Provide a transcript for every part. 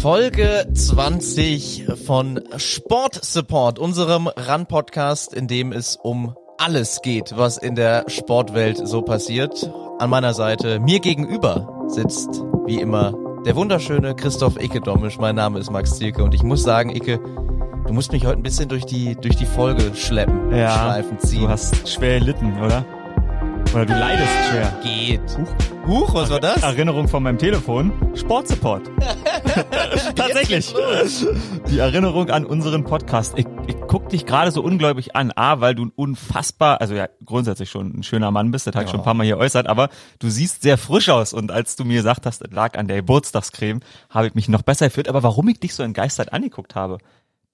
Folge 20 von Sport Support, unserem RAN-Podcast, in dem es um alles geht, was in der Sportwelt so passiert. An meiner Seite, mir gegenüber, sitzt wie immer der wunderschöne Christoph Icke Domisch. Mein Name ist Max Zielke und ich muss sagen, Icke, du musst mich heute ein bisschen durch die, durch die Folge schleppen, Ja, schleifen, ziehen. du hast schwer gelitten, oder? Oder du leidest schwer. Geht. Huch, Huch was war das? Erinnerung von meinem Telefon. Sportsupport. Tatsächlich. Die Erinnerung an unseren Podcast. Ich, ich guck dich gerade so ungläubig an. A, weil du ein unfassbar, also ja, grundsätzlich schon ein schöner Mann bist. Das habe ich schon ein paar Mal hier äußert. Aber du siehst sehr frisch aus. Und als du mir gesagt hast, es lag an der Geburtstagscreme, habe ich mich noch besser gefühlt. Aber warum ich dich so entgeistert angeguckt habe,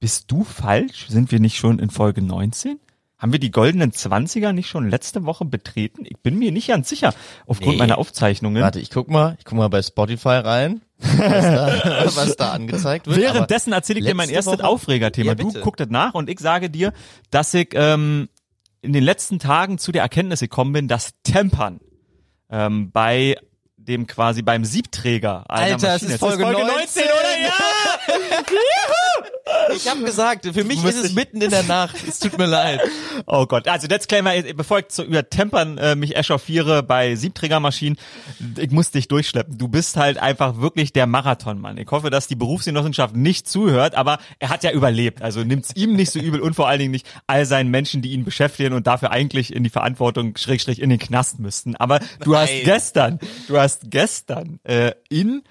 bist du falsch? Sind wir nicht schon in Folge 19? Haben wir die goldenen Zwanziger nicht schon letzte Woche betreten? Ich bin mir nicht ganz sicher, aufgrund Nee. meiner Aufzeichnungen. Warte, ich guck mal, ich guck mal bei Spotify rein, was da, was da angezeigt wird. Währenddessen erzähle ich dir mein erstes Woche- Aufregerthema. Ja, du bitte. guck das nach und ich sage dir, dass ich ähm, in den letzten Tagen zu der Erkenntnis gekommen bin, dass Tempern ähm, bei dem quasi beim Siebträger einer Alter, es Maschine, ist Folge 19, oder? Ja! Ich habe gesagt, für mich ist es mitten in der Nacht. Es tut mir leid. Oh Gott, also Disclaimer, bevor ich zu, über Tempern äh, mich echauffiere bei Siebträgermaschinen, ich muss dich durchschleppen. Du bist halt einfach wirklich der Marathonmann. Ich hoffe, dass die Berufsgenossenschaft nicht zuhört, aber er hat ja überlebt. Also nimmt's ihm nicht so übel und vor allen Dingen nicht all seinen Menschen, die ihn beschäftigen und dafür eigentlich in die Verantwortung Schrägstrich in den Knast müssten. Aber du hast Nein. gestern, du hast gestern äh, in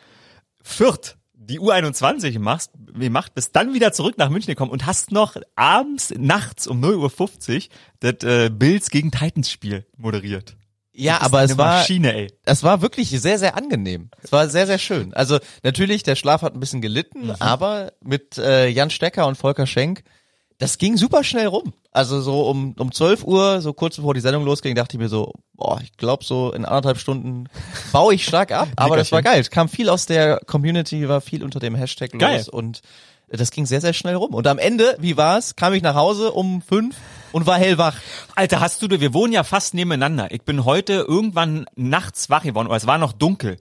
Fürth die U21 machst, gemacht, bist dann wieder zurück nach München gekommen und hast noch abends, nachts um 0.50 Uhr das äh, Bills gegen Titans Spiel moderiert. Ja, aber es war, Maschine, ey. es war wirklich sehr, sehr angenehm. Es war sehr, sehr schön. Also natürlich, der Schlaf hat ein bisschen gelitten, Mhm. aber mit äh, Jan Stecker und Volker Schenk, das ging super schnell rum. Also so um, um 12 Uhr, so kurz bevor die Sendung losging, dachte ich mir so, boah, ich glaube so in anderthalb Stunden baue ich stark ab. Aber das war geil. Es kam viel aus der Community, war viel unter dem Hashtag los Geil. und das ging sehr, sehr schnell rum. Und am Ende, wie war's? Kam ich nach Hause um fünf und war hellwach. Alter, hast du, wir wohnen ja fast nebeneinander. Ich bin heute irgendwann nachts wach geworden, oder es war noch dunkel.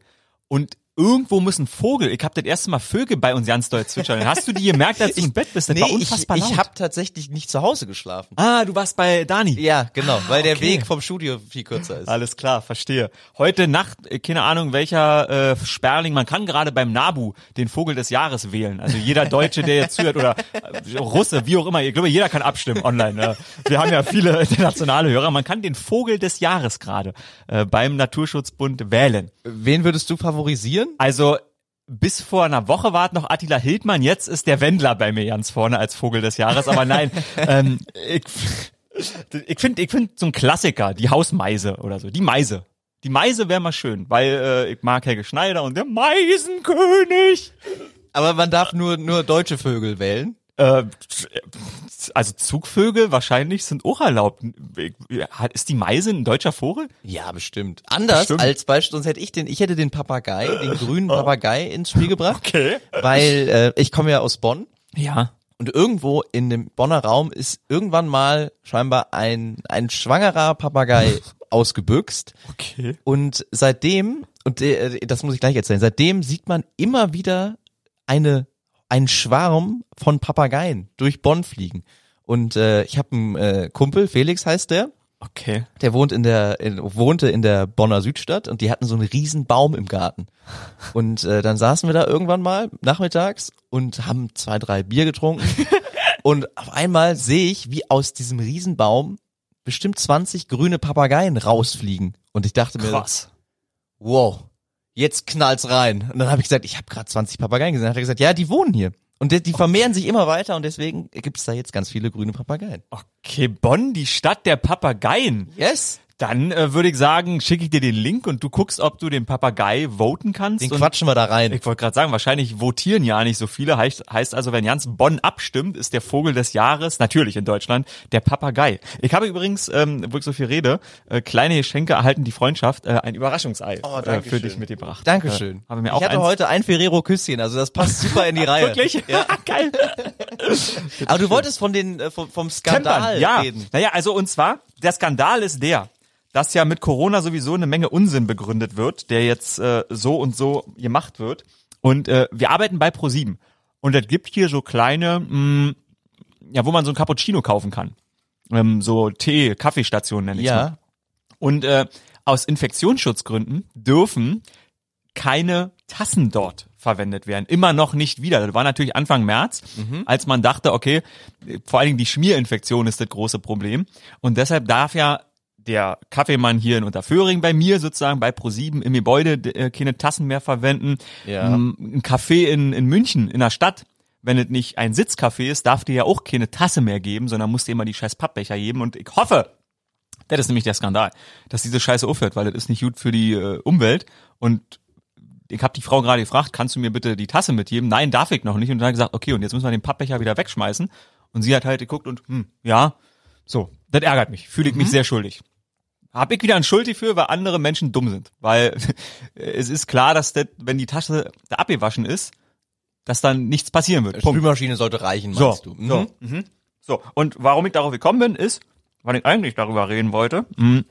Und irgendwo muss ein Vogel, ich habe das erste Mal Vögel bei uns ganz doll zwitschern. Hast du die gemerkt, als du im Bett bist? Das war ich, unfassbar laut. ich habe tatsächlich nicht zu Hause geschlafen. ah, du warst bei Dani. Ja, genau, weil der okay. Weg vom Studio viel kürzer ist. Alles klar, verstehe. Heute Nacht, äh, keine Ahnung, welcher äh, Sperling, man kann gerade beim Nabu den Vogel des Jahres wählen. Also jeder Deutsche, der jetzt zuhört oder äh, Russe, wie auch immer, ich glaube, jeder kann abstimmen online. Ne? Wir haben ja viele internationale Hörer. Man kann den Vogel des Jahres gerade äh, beim Naturschutzbund wählen. Wen würdest du favorisieren? Also bis vor einer Woche war noch Attila Hildmann, jetzt ist der Wendler bei mir ganz vorne als Vogel des Jahres, aber nein, ähm, ich, ich finde ich find so ein Klassiker, die Hausmeise oder so, die Meise. Die Meise wäre mal schön, weil äh, ich mag Helge Schneider und der Meisenkönig. Aber man darf nur nur deutsche Vögel wählen. Äh, also Zugvögel wahrscheinlich sind auch erlaubt. Ist die Meise ein deutscher Vogel? Ja, bestimmt. Anders Bestimmt. als beispielsweise hätte ich den, ich hätte den Papagei, den grünen Papagei ins Spiel gebracht, Okay. weil äh, ich komme ja aus Bonn Ja. und irgendwo in dem Bonner Raum ist irgendwann mal scheinbar ein ein schwangerer Papagei ausgebüxt Okay. und seitdem und äh, das muss ich gleich erzählen, seitdem sieht man immer wieder eine einen Schwarm von Papageien durch Bonn fliegen. Und äh, ich habe einen äh, Kumpel, Felix heißt der, Okay. der wohnt in der in, wohnte in der Bonner Südstadt und die hatten so einen riesen Baum im Garten. Und äh, dann saßen wir da irgendwann mal nachmittags und haben zwei drei Bier getrunken und auf einmal sehe ich, wie aus diesem Riesenbaum bestimmt 20 grüne Papageien rausfliegen und ich dachte mir, Krass. wow, jetzt knallt's rein. Und dann habe ich gesagt, ich habe gerade 20 Papageien gesehen. Dann hat er gesagt, ja, die wohnen hier. Und die, die vermehren sich immer weiter und deswegen gibt's da jetzt ganz viele grüne Papageien. Okay, Bonn, die Stadt der Papageien. Yes. Dann äh, würde ich sagen, schicke ich dir den Link und du guckst, ob du den Papagei voten kannst. Den und quatschen wir da rein. ich wollte gerade sagen, wahrscheinlich votieren ja nicht so viele. Heißt, heißt also, wenn ganz Bonn abstimmt, ist der Vogel des Jahres, natürlich in Deutschland, der Papagei. Ich habe übrigens, ähm, wo ich so viel rede, äh, kleine Geschenke erhalten die Freundschaft, äh, ein Überraschungsei Oh, äh, für schön. dich mitgebracht. Dankeschön. Äh, habe mir ich auch hatte eins, heute ein Ferrero-Küsschen, also das passt super in die Reihe. Wirklich? Ja. Geil. Aber du wolltest von den, äh, vom, vom Skandal Tempern, ja. reden. Naja, also und zwar, der Skandal ist der, dass ja mit Corona sowieso eine Menge Unsinn begründet wird, der jetzt äh, so und so gemacht wird. Und äh, wir arbeiten bei Pro7. Und es gibt hier so kleine, mh, ja, wo man so ein Cappuccino kaufen kann. Ähm, so Tee, Kaffeestationen nenne ich mal. Ja. Und äh, aus Infektionsschutzgründen dürfen keine Tassen dort verwendet werden. Immer noch nicht wieder. Das war natürlich Anfang März, als man dachte, okay, vor allen Dingen die Schmierinfektion ist das große Problem. Und deshalb darf ja der Kaffeemann hier in Unterföhring bei mir sozusagen bei Pro7 im Gebäude äh, keine Tassen mehr verwenden. Ja. Ein Café in, in München, in der Stadt, wenn es nicht ein Sitzcafé ist, darf dir ja auch keine Tasse mehr geben, sondern musst dir immer die scheiß Pappbecher geben. Und ich hoffe, das ist nämlich der Skandal, dass diese Scheiße aufhört, weil das ist nicht gut für die äh, Umwelt. Und ich habe die Frau gerade gefragt, kannst du mir bitte die Tasse mitgeben? Nein, darf ich noch nicht. Und dann gesagt, okay, und jetzt müssen wir den Pappbecher wieder wegschmeißen. Und sie hat halt geguckt und, hm, ja, so, das ärgert mich, fühle ich mich sehr schuldig. Hab ich wieder ein Schuld dafür, weil andere Menschen dumm sind. Weil es ist klar, dass das, wenn die Tasse da abgewaschen ist, dass dann nichts passieren wird. Punkt. Spülmaschine sollte reichen, So, meinst du? Mhm. so, mhm. so. Und warum ich darauf gekommen bin, ist, weil ich eigentlich darüber reden wollte. mh,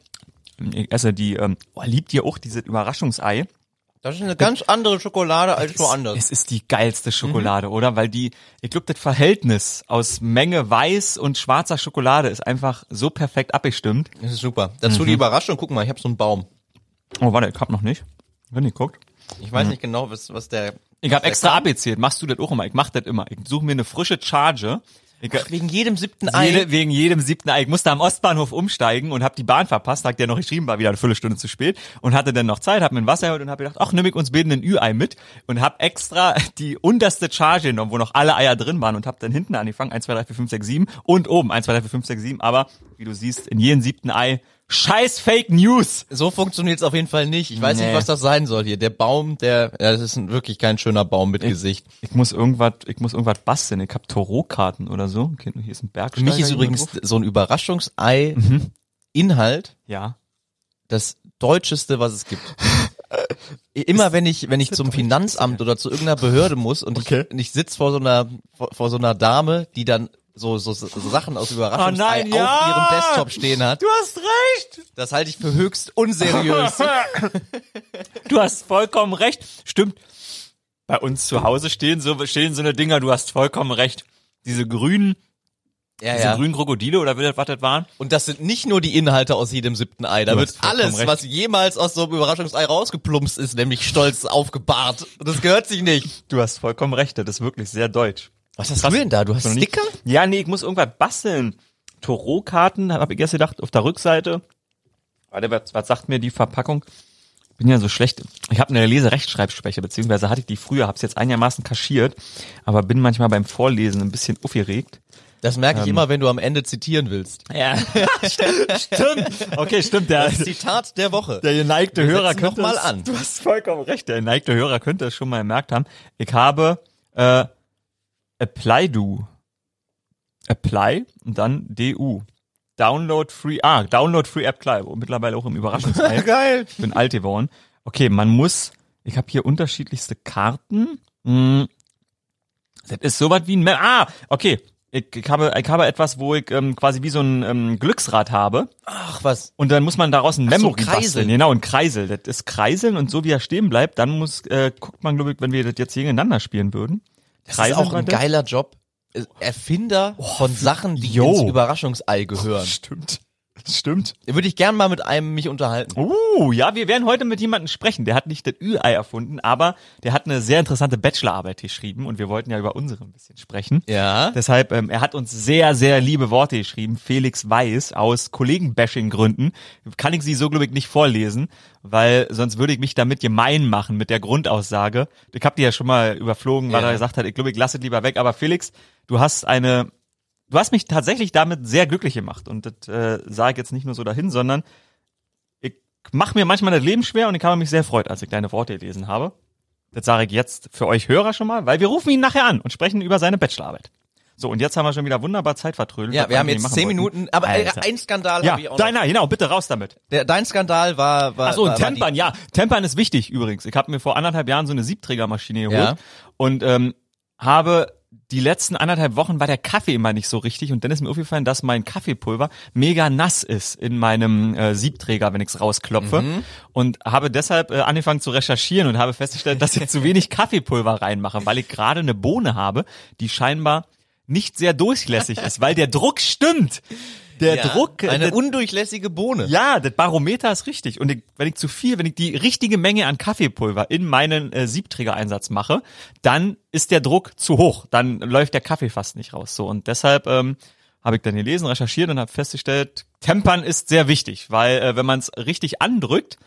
Ich esse die, ähm, oh, liebt ihr auch dieses Überraschungsei? Das ist eine ganz andere Schokolade als woanders. Es ist die geilste Schokolade, oder? Weil die, ich glaube, das Verhältnis aus Menge weiß und schwarzer Schokolade ist einfach so perfekt abgestimmt. Das ist super. Dazu Mhm. die Überraschung, guck mal, ich habe so einen Baum. Oh, warte, ich hab noch nicht. Wenn ihr guckt. Ich Mhm. weiß nicht genau, was, was der... Ich habe extra kann. abgezählt. Machst du das auch immer? Ich mach das immer. Ich suche mir eine frische Charge. Ich, Ach, wegen jedem siebten Ei. Jede, wegen jedem siebten Ei. Ich musste am Ostbahnhof umsteigen und habe die Bahn verpasst. Hat der noch geschrieben, war wieder eine Viertelstunde zu spät und hatte dann noch Zeit, hab mir ein Wasser geholt und habe gedacht, ach, nimm ich uns beiden ein Ü-Ei mit und habe extra die unterste Charge genommen, wo noch alle Eier drin waren und habe dann hinten angefangen, 1, 2, 3, 4, 5, 6, 7 und oben 1, 2, 3, 4, 5, 6, 7. Aber wie du siehst, in jedem siebten Ei scheiß Fake News. So funktioniert's auf jeden Fall nicht. Ich weiß Nee. nicht, was das sein soll hier. Der Baum, der, ja, das ist ein, wirklich kein schöner Baum mit Gesicht. Ich muss irgendwas, ich muss irgendwas basteln. Ich hab Tarotkarten oder so. Okay, hier ist ein Berg. Für mich ist übrigens so ein Überraschungsei Mhm. Inhalt ja. das deutscheste, was es gibt. Immer wenn ich, wenn ich zum Finanzamt oder zu irgendeiner Behörde muss und Okay. ich, ich sitz vor so einer, vor, vor so einer Dame, die dann so, so, so Sachen aus Überraschungsei Oh nein, auf ja! ihrem Desktop stehen hat, Du hast recht. das halte ich für höchst unseriös. Du hast vollkommen recht. Stimmt. Bei uns zu Hause stehen so, stehen so eine Dinger, du hast vollkommen recht. Diese grünen, ja, diese ja. grünen Krokodile oder wie das, was das waren? Und das sind nicht nur die Inhalte aus jedem siebten Ei. Da Du wird alles, recht. was jemals aus so einem Überraschungsei rausgeplumpst ist, nämlich stolz aufgebahrt. Und das gehört sich nicht. Du hast vollkommen recht, das ist wirklich sehr deutsch. Was hast du denn da? Du hast Sticker? Ja, nee, ich muss irgendwas basteln. Tarotkarten, habe ich erst gedacht, auf der Rückseite. Warte, was, was sagt mir die Verpackung? Ich bin ja so schlecht. Ich habe eine Leserechtschreibschwäche, beziehungsweise hatte ich die früher, habe es jetzt einigermaßen kaschiert, aber bin manchmal beim Vorlesen ein bisschen aufgeregt. Das merke Ähm. ich immer, wenn du am Ende zitieren willst. Ja, stimmt. Okay, stimmt. Der, Das Zitat der Woche. der geneigte Hörer setzen könnte noch mal an. Du hast vollkommen recht. Der geneigte Hörer könnte es schon mal gemerkt haben. Ich habe äh, Apply Do. Apply und dann DU. Download Free. Ah, Download Free App Apply. Mittlerweile auch im Überraschungsei. Geil. Ich bin alt geworden. Okay, man muss, ich habe hier unterschiedlichste Karten. Hm. Das ist sowas wie ein, Ma- ah, okay. Ich, ich, habe, ich habe etwas, wo ich ähm, quasi wie so ein ähm, Glücksrad habe. Ach was. Und dann muss man daraus ein Ach so, Memory Kreiseln. basteln. Genau, ein Kreisel. Das ist Kreiseln und so wie er stehen bleibt, dann muss, äh, guckt man, glaube ich, wenn wir das jetzt gegeneinander spielen würden. Das ist auch ein geiler Job. Äh, Erfinder von Sachen, die Jo. ins Überraschungsei gehören. Stimmt. Stimmt. Würde ich gern mal mit einem mich unterhalten. Uh, ja, wir werden heute mit jemandem sprechen. Der hat nicht das Ü-Ei erfunden, aber der hat eine sehr interessante Bachelorarbeit geschrieben und wir wollten ja über unsere ein bisschen sprechen. Ja. Deshalb, ähm, er hat uns sehr, sehr liebe Worte geschrieben. Felix Weiß aus Kollegen-Bashing-Gründen. Kann ich sie so, glaube ich, nicht vorlesen, weil sonst würde ich mich damit gemein machen mit der Grundaussage. Ich habe die ja schon mal überflogen, weil Ja. er gesagt hat, ich glaube, ich lasse es lieber weg. Aber Felix, du hast eine, du hast mich tatsächlich damit sehr glücklich gemacht. Und das äh, sage ich jetzt nicht nur so dahin, sondern ich mache mir manchmal das Leben schwer und ich habe mich sehr freut, als ich deine Worte gelesen habe. Das sage ich jetzt für euch Hörer schon mal, weil wir rufen ihn nachher an und sprechen über seine Bachelorarbeit. So, und jetzt haben wir schon wieder wunderbar Zeit vertrödelt. Ja, wir haben jetzt zehn. Minuten, aber äh, Alter. ein Skandal Ja, habe ich auch noch. deiner, genau, bitte raus damit. Der, dein Skandal war, war, Ach so, war, ein war Tempern, ja. Tempern ist wichtig übrigens. Ich habe mir vor anderthalb Jahren so eine Siebträgermaschine geholt Ja. und ähm, habe die letzten anderthalb Wochen war der Kaffee immer nicht so richtig und dann ist mir aufgefallen, dass mein Kaffeepulver mega nass ist in meinem äh, Siebträger, wenn ich es rausklopfe Mhm. und habe deshalb äh, angefangen zu recherchieren und habe festgestellt, dass ich zu wenig Kaffeepulver reinmache, weil ich gerade eine Bohne habe, die scheinbar nicht sehr durchlässig ist, weil der Druck stimmt. Der Ja, Druck, Eine der, undurchlässige Bohne. ja, das Barometer ist richtig. Und ich, wenn ich zu viel, wenn ich die richtige Menge an Kaffeepulver in meinen äh, Siebträgereinsatz mache, dann ist der Druck zu hoch. Dann läuft der Kaffee fast nicht raus. So und deshalb ähm, habe ich dann gelesen, recherchiert und habe festgestellt, Tempern ist sehr wichtig, weil äh, wenn man es richtig andrückt,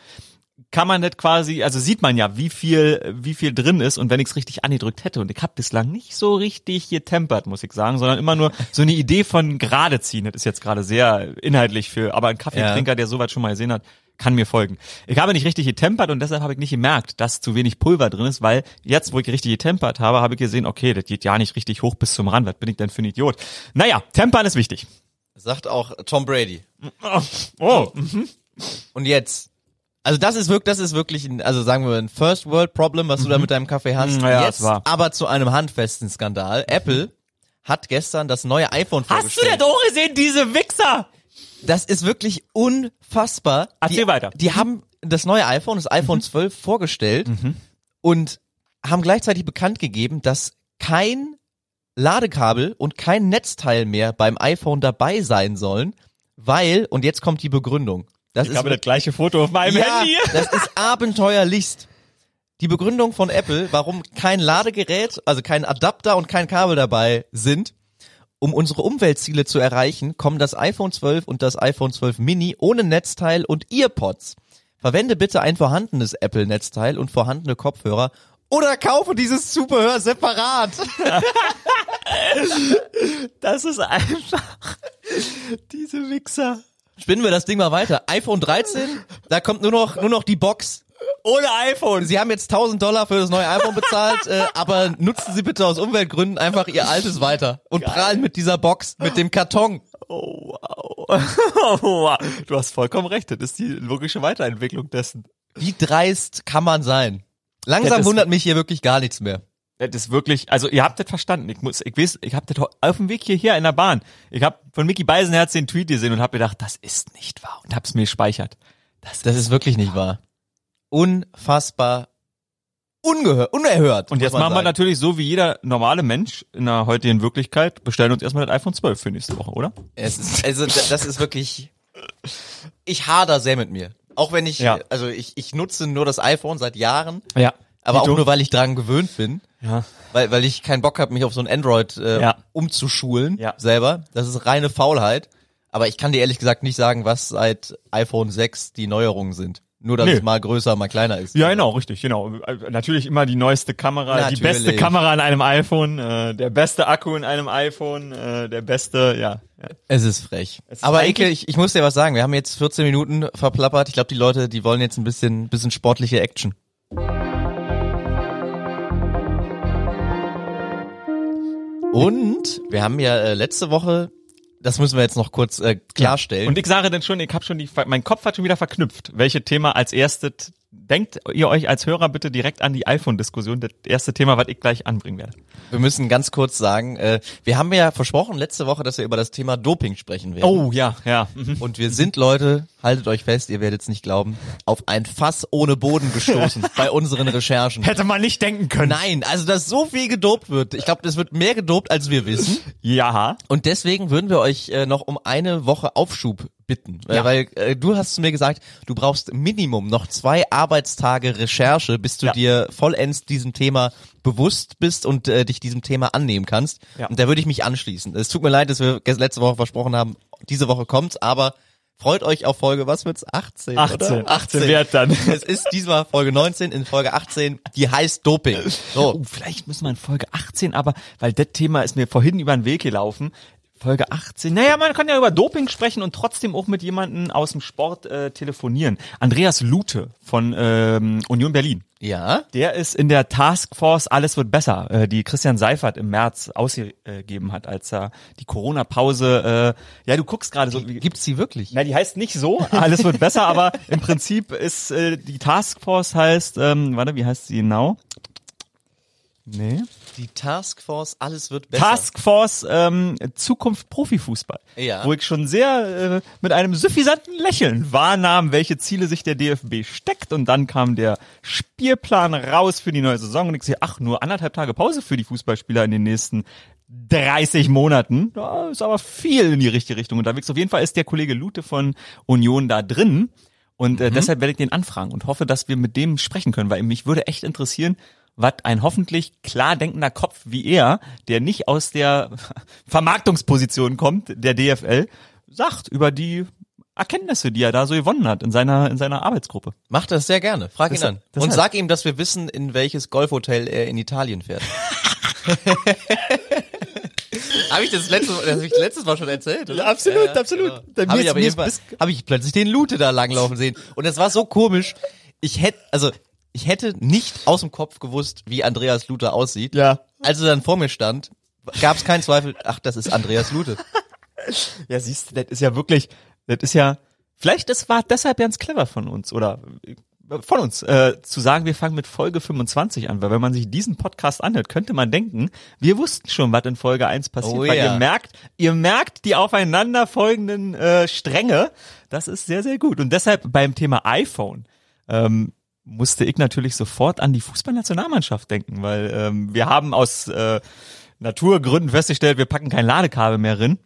kann man nicht quasi, also sieht man ja, wie viel, wie viel drin ist und wenn ich es richtig angedrückt hätte und ich habe bislang nicht so richtig getempert, muss ich sagen, sondern immer nur so eine Idee von gerade ziehen. Das ist jetzt gerade sehr inhaltlich für, aber ein Kaffeetrinker, der sowas schon mal gesehen hat, kann mir folgen. Ich habe nicht richtig getempert und deshalb habe ich nicht gemerkt, dass zu wenig Pulver drin ist, weil jetzt, wo ich richtig getempert habe, habe ich gesehen, okay, das geht ja nicht richtig hoch bis zum Rand. Was bin ich denn für ein Idiot? Naja, tempern ist wichtig. Sagt auch Tom Brady. Oh, Und jetzt. Also das ist wirklich, das ist wirklich ein, also sagen wir mal, ein First World Problem, was du da mit deinem Kaffee hast. Mhm. Ja, jetzt aber zu einem handfesten Skandal. Apple hat gestern das neue iPhone hast du vorgestellt. das auch gesehen, diese Wichser? Das ist wirklich unfassbar. Erzähl die, weiter. Die haben das neue iPhone, das iPhone 12 vorgestellt und haben gleichzeitig bekannt gegeben, dass kein Ladekabel und kein Netzteil mehr beim iPhone dabei sein sollen, weil, und jetzt kommt die Begründung. Das Ich ist habe das gleiche Foto auf meinem ja, Handy. das ist abenteuerlichst. Die Begründung von Apple, warum kein Ladegerät, also kein Adapter und kein Kabel dabei sind, um unsere Umweltziele zu erreichen, kommen das iPhone 12 und das iPhone 12 Mini ohne Netzteil und Earpods. Verwende bitte ein vorhandenes Apple-Netzteil und vorhandene Kopfhörer oder kaufe dieses Zubehör separat. Das ist einfach diese Wichser. Spinnen wir das Ding mal weiter. iPhone 13, da kommt nur noch, nur noch die Box. Ohne iPhone. Sie haben jetzt 1000 Dollar für das neue iPhone bezahlt, äh, aber nutzen Sie bitte aus Umweltgründen einfach Ihr altes weiter und prallen mit dieser Box, mit dem Karton. Oh wow. oh wow. Du hast vollkommen recht. Das ist die logische Weiterentwicklung dessen. Wie dreist kann man sein? Langsam wundert mich hier wirklich gar nichts mehr. Das ist wirklich, also ihr habt das verstanden. Ich muss, ich weiß, ich habe das auf dem Weg hierher in der Bahn. Ich habe von Mickey Beisenherz den Tweet gesehen und habe gedacht, das ist nicht wahr und hab's mir gespeichert. Das, Das ist wirklich nicht wahr. Unfassbar. Ungehört, unerhört. und jetzt machen wir sagen. natürlich so wie jeder normale Mensch in der heutigen Wirklichkeit, bestellen uns erstmal das iPhone 12 für nächste Woche, oder? Es ist, also da- das ist wirklich. Ich hader sehr mit mir. Auch wenn ich, Ja. also ich, ich nutze nur das iPhone seit Jahren, Ja. aber auch nur weil ich dran gewöhnt bin. Ja. Weil, weil ich keinen Bock habe, mich auf so ein Android äh, Ja. umzuschulen Ja. selber. Das ist reine Faulheit. Aber ich kann dir ehrlich gesagt nicht sagen, was seit iPhone 6 die Neuerungen sind. Nur, dass Nee. es mal größer, mal kleiner ist. Ja, genau, richtig, genau. Äh, Natürlich immer die neueste Kamera, die Natürlich. beste Kamera an einem iPhone, äh, der beste Akku in einem iPhone, äh, der beste, ja. ja. Es ist frech. Es ist Aber Ekel, ich, ich muss dir was sagen. Wir haben jetzt 14 Minuten verplappert. Ich glaube, die Leute, die wollen jetzt ein bisschen, bisschen sportliche Action. Und wir haben ja äh, letzte Woche, das müssen wir jetzt noch kurz äh, klarstellen. Und ich sage dann schon, ich habe schon die, mein Kopf hat schon wieder verknüpft. Welche Thema als erstes denkt ihr euch als Hörer bitte direkt an die iPhone-Diskussion, das erste Thema, was ich gleich anbringen werde. wir müssen ganz kurz sagen, äh, wir haben ja versprochen letzte Woche, dass wir über das Thema Doping sprechen werden. Oh ja, ja. Mhm. Und wir sind Leute, haltet euch fest, ihr werdet es nicht glauben, auf ein Fass ohne Boden gestoßen bei unseren Recherchen. Hätte man nicht denken können. Nein, also dass so viel gedopt wird. Ich glaube, das wird mehr gedopt, als wir wissen. Ja. Und deswegen würden wir euch äh, noch um eine Woche Aufschub bitten. Äh, Ja. Weil äh, du hast zu mir gesagt, du brauchst Minimum noch zwei Arbeitstage Recherche, bis du Ja. dir vollends diesem Thema bewusst bist und äh, dich diesem Thema annehmen kannst. Ja. Und da würde ich mich anschließen. Es tut mir leid, dass wir letzte Woche versprochen haben, diese Woche kommt's, aber freut euch auf Folge, was wird's? 18, 18, oder? 18 wert dann. Es ist diesmal Folge 19, in Folge 18, die heißt Doping. So. Oh, vielleicht müssen wir in Folge 18, aber, weil das Thema ist mir vorhin über den Weg gelaufen. Folge 18. Naja, man kann ja über Doping sprechen und trotzdem auch mit jemandem aus dem Sport äh, telefonieren. Andreas Lute von ähm, Union Berlin. Ja. Der ist in der Taskforce Alles wird besser, äh, die Christian Seifert im März ausgegeben hat, als er die Corona-Pause, äh, ja, du guckst gerade so, Gibt's die wirklich? na, die heißt nicht so, alles wird besser, aber im Prinzip ist äh, die Taskforce heißt, ähm, warte, wie heißt sie genau? Nee. Die Taskforce, alles wird besser. Taskforce ähm, Zukunft Profifußball. Ja. Wo ich schon sehr äh, mit einem suffisanten Lächeln wahrnahm, welche Ziele sich der DFB steckt. Und dann kam der Spielplan raus für die neue Saison. Und ich sehe, ach, nur anderthalb Tage Pause für die Fußballspieler in den nächsten 30 Monaten. Da ist aber viel in die richtige Richtung unterwegs. Auf jeden Fall ist der Kollege Lute von Union da drin. Und äh, deshalb werde ich den anfragen und hoffe, dass wir mit dem sprechen können, weil mich würde echt interessieren, was ein hoffentlich klar denkender Kopf wie er, der nicht aus der Vermarktungsposition kommt, der DFL, sagt über die Erkenntnisse, die er da so gewonnen hat in seiner, in seiner Arbeitsgruppe. Macht das sehr gerne. Frag ihn Deshalb- an. Und sag ihm, dass wir wissen, in welches Golfhotel er in Italien fährt. Habe ich das letzte, das hab ich letztes Mal schon erzählt, oder? Ja, absolut, absolut. Dann Habe ich aber bis- habe ich plötzlich den Lute da langlaufen sehen. Und das war so komisch. Ich hätte, also, ich hätte nicht aus dem Kopf gewusst, wie Andreas Lute aussieht. Ja. Als er dann vor mir stand, gab es keinen Zweifel, ach, das ist Andreas Lute. Ja, siehst du, das ist ja wirklich, das ist ja, vielleicht das war deshalb ganz clever von uns oder von uns, äh, zu sagen, wir fangen mit Folge 25 an, weil wenn man sich diesen Podcast anhört, könnte man denken, wir wussten schon, was in Folge 1 passiert, Oh weil ja. ihr merkt, ihr merkt die aufeinander folgenden äh, Stränge, das ist sehr, sehr gut und deshalb beim Thema iPhone, ähm, musste ich natürlich sofort an die Fußballnationalmannschaft denken, weil ähm, wir haben aus äh, Naturgründen festgestellt, wir packen kein Ladekabel mehr rein.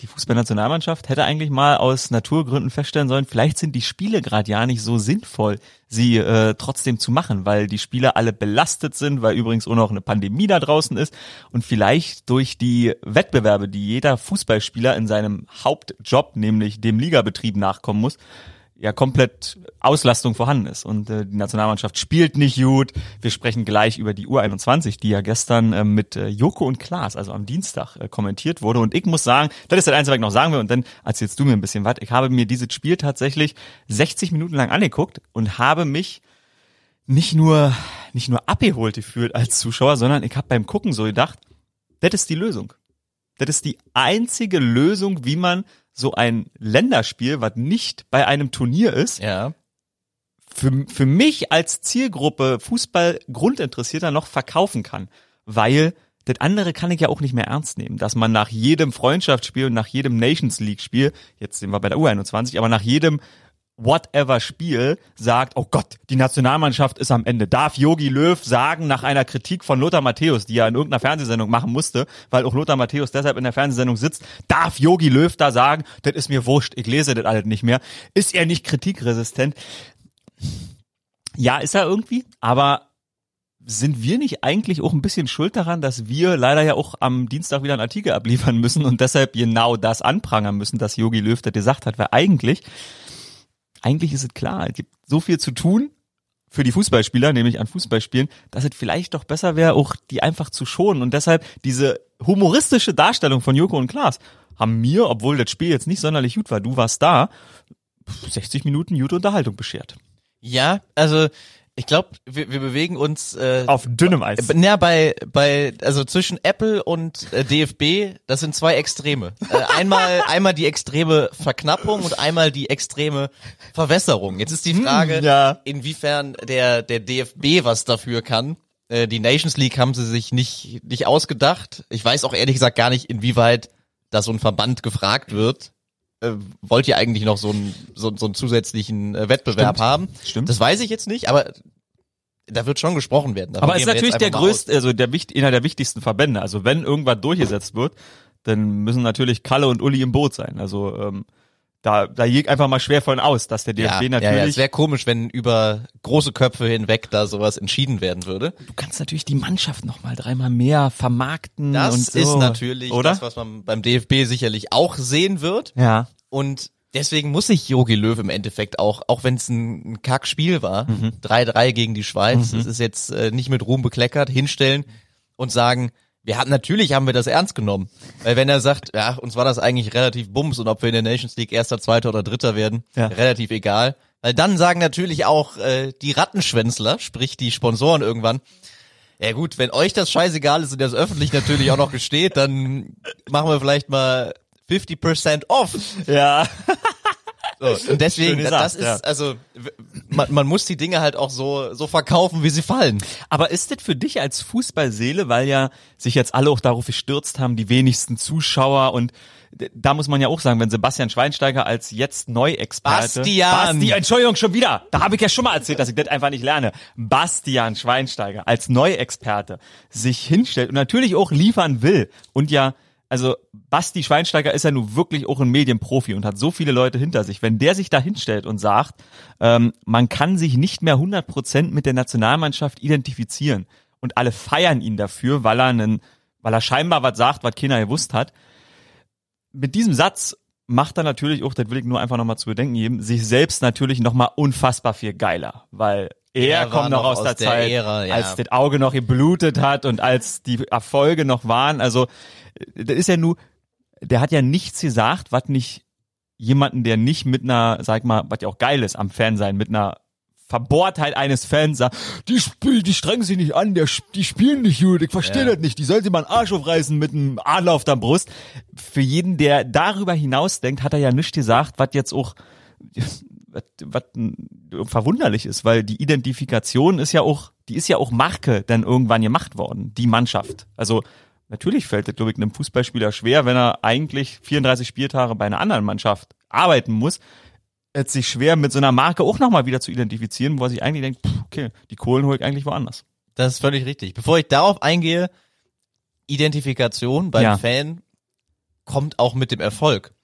Die Fußballnationalmannschaft hätte eigentlich mal aus Naturgründen feststellen sollen, vielleicht sind die Spiele gerade ja nicht so sinnvoll, sie äh, trotzdem zu machen, weil die Spieler alle belastet sind, weil übrigens auch noch eine Pandemie da draußen ist und vielleicht durch die Wettbewerbe, die jeder Fußballspieler in seinem Hauptjob, nämlich dem Ligabetrieb nachkommen muss, ja komplett Auslastung vorhanden ist und äh, die Nationalmannschaft spielt nicht gut. Wir sprechen gleich über die U21, die ja gestern äh, mit äh, Joko und Klaas, also am Dienstag, äh, kommentiert wurde. Und ich muss sagen, das ist das Einzige, was ich noch sagen will. Und dann erzählst du mir ein bisschen was. Ich habe mir dieses Spiel tatsächlich 60 Minuten lang angeguckt und habe mich nicht nur nicht nur abgeholt gefühlt als Zuschauer, sondern ich habe beim Gucken so gedacht, das ist die Lösung. Das ist die einzige Lösung, wie man so ein Länderspiel, was nicht bei einem Turnier ist, Ja. für, für mich als Zielgruppe Fußball Grundinteressierter noch verkaufen kann. Weil das andere kann ich ja auch nicht mehr ernst nehmen, dass man nach jedem Freundschaftsspiel und nach jedem Nations League Spiel, jetzt sind wir bei der U21, aber nach jedem whatever Spiel sagt, oh Gott, die Nationalmannschaft ist am Ende. Darf Yogi Löw sagen nach einer Kritik von Lothar Matthäus, die er in irgendeiner Fernsehsendung machen musste, weil auch Lothar Matthäus deshalb in der Fernsehsendung sitzt, darf Yogi Löw da sagen, das ist mir wurscht, ich lese das alles nicht mehr. Ist er nicht kritikresistent? Ja, ist er irgendwie, aber sind wir nicht eigentlich auch ein bisschen schuld daran, dass wir leider ja auch am Dienstag wieder einen Artikel abliefern müssen und deshalb genau das anprangern müssen, dass Yogi Löw das gesagt hat, weil eigentlich, eigentlich ist es klar, es gibt so viel zu tun für die Fußballspieler, nämlich an Fußballspielen, dass es vielleicht doch besser wäre, auch die einfach zu schonen und deshalb diese humoristische Darstellung von Joko und Klaas haben mir, obwohl das Spiel jetzt nicht sonderlich gut war, du warst da, 60 Minuten gute Unterhaltung beschert. Ja, also ich glaube, wir, wir bewegen uns äh, Auf dünnem Eis. Na, bei, bei, also zwischen Apple und äh, DFB, das sind zwei Extreme. Äh, einmal, einmal die extreme Verknappung und einmal die extreme Verwässerung. Jetzt ist die Frage, Hm, ja. inwiefern der, der DFB was dafür kann. Äh, die Nations League haben sie sich nicht, nicht ausgedacht. Ich weiß auch ehrlich gesagt gar nicht, inwieweit da so ein Verband gefragt wird. Äh, wollt ihr eigentlich noch so einen, so, so einen zusätzlichen äh, Wettbewerb Stimmt. haben? Stimmt. Das weiß ich jetzt nicht, aber da wird schon gesprochen werden. Davon Aber es ist natürlich der größte, also der einer der wichtigsten Verbände. Also wenn irgendwas durchgesetzt wird, dann müssen natürlich Kalle und Uli im Boot sein. Also ähm, da, da ich einfach mal schwer von aus, dass der DFB ja, ja, ja, natürlich. es wäre komisch, wenn über große Köpfe hinweg da sowas entschieden werden würde. du kannst natürlich die Mannschaft noch mal dreimal mehr vermarkten Das und so, ist natürlich oder? das, was man beim DFB sicherlich auch sehen wird. ja. Und deswegen muss sich Jogi Löw im Endeffekt auch, auch wenn es ein, ein Kackspiel war, Mhm. 3-3 gegen die Schweiz, es ist jetzt äh, nicht mit Ruhm bekleckert, hinstellen und sagen, wir hatten, natürlich haben wir das ernst genommen. Weil wenn er sagt, ja, uns war das eigentlich relativ bums und ob wir in der Nations League Erster, Zweiter oder Dritter werden, Ja. relativ egal. Weil dann sagen natürlich auch äh, die Rattenschwänzler, sprich die Sponsoren irgendwann, ja gut, wenn euch das scheißegal ist und das öffentlich natürlich auch noch gesteht, dann machen wir vielleicht mal 50% off. Ja. So, und deswegen, Schön das gesagt, ist, ja. also, man, man muss die Dinge halt auch so, so verkaufen, wie sie fallen. Aber ist das für dich als Fußballseele, weil ja sich jetzt alle auch darauf gestürzt haben, die wenigsten Zuschauer und da muss man ja auch sagen, wenn Sebastian Schweinsteiger als jetzt Neuexperte Bastian. Basti, Entschuldigung, schon wieder. Da habe ich ja schon mal erzählt, dass ich das einfach nicht lerne. Bastian Schweinsteiger als Neuexperte sich hinstellt und natürlich auch liefern will und ja also Basti Schweinsteiger ist ja nun wirklich auch ein Medienprofi und hat so viele Leute hinter sich. Wenn der sich da hinstellt und sagt, ähm, man kann sich nicht mehr 100 Prozent mit der Nationalmannschaft identifizieren und alle feiern ihn dafür, weil er einen, weil er scheinbar was sagt, was keiner gewusst hat. Mit diesem Satz macht er natürlich auch, das will ich nur einfach nochmal zu bedenken geben, sich selbst natürlich nochmal unfassbar viel geiler, weil er, Er kommt noch aus, der, der Zeit, Ära, ja. als das Auge noch geblutet hat und als die Erfolge noch waren. Also das ist ja nur, der hat ja nichts gesagt, was nicht jemanden, der nicht mit einer, sag mal, was ja auch geil ist am Fan sein, mit einer Verbohrtheit eines Fans sagt, die spielen, die strengen sich nicht an, der, die spielen nicht gut, ich verstehe Ja. das nicht, die sollen sich mal einen Arsch aufreißen mit einem Adler auf der Brust. Für jeden, der darüber hinaus denkt, hat er ja nichts gesagt, was jetzt auch was, was verwunderlich ist, weil die Identifikation ist ja auch, die ist ja auch Marke dann irgendwann gemacht worden, die Mannschaft. Also natürlich fällt es, glaube ich, einem Fußballspieler schwer, wenn er eigentlich 34 Spieltage bei einer anderen Mannschaft arbeiten muss, es sich schwer mit so einer Marke auch nochmal wieder zu identifizieren, wo er sich eigentlich denkt, pff, okay, die Kohlen hol ich eigentlich woanders. Das ist völlig richtig. Bevor ich darauf eingehe, Identifikation beim Ja. Fan kommt auch mit dem Erfolg.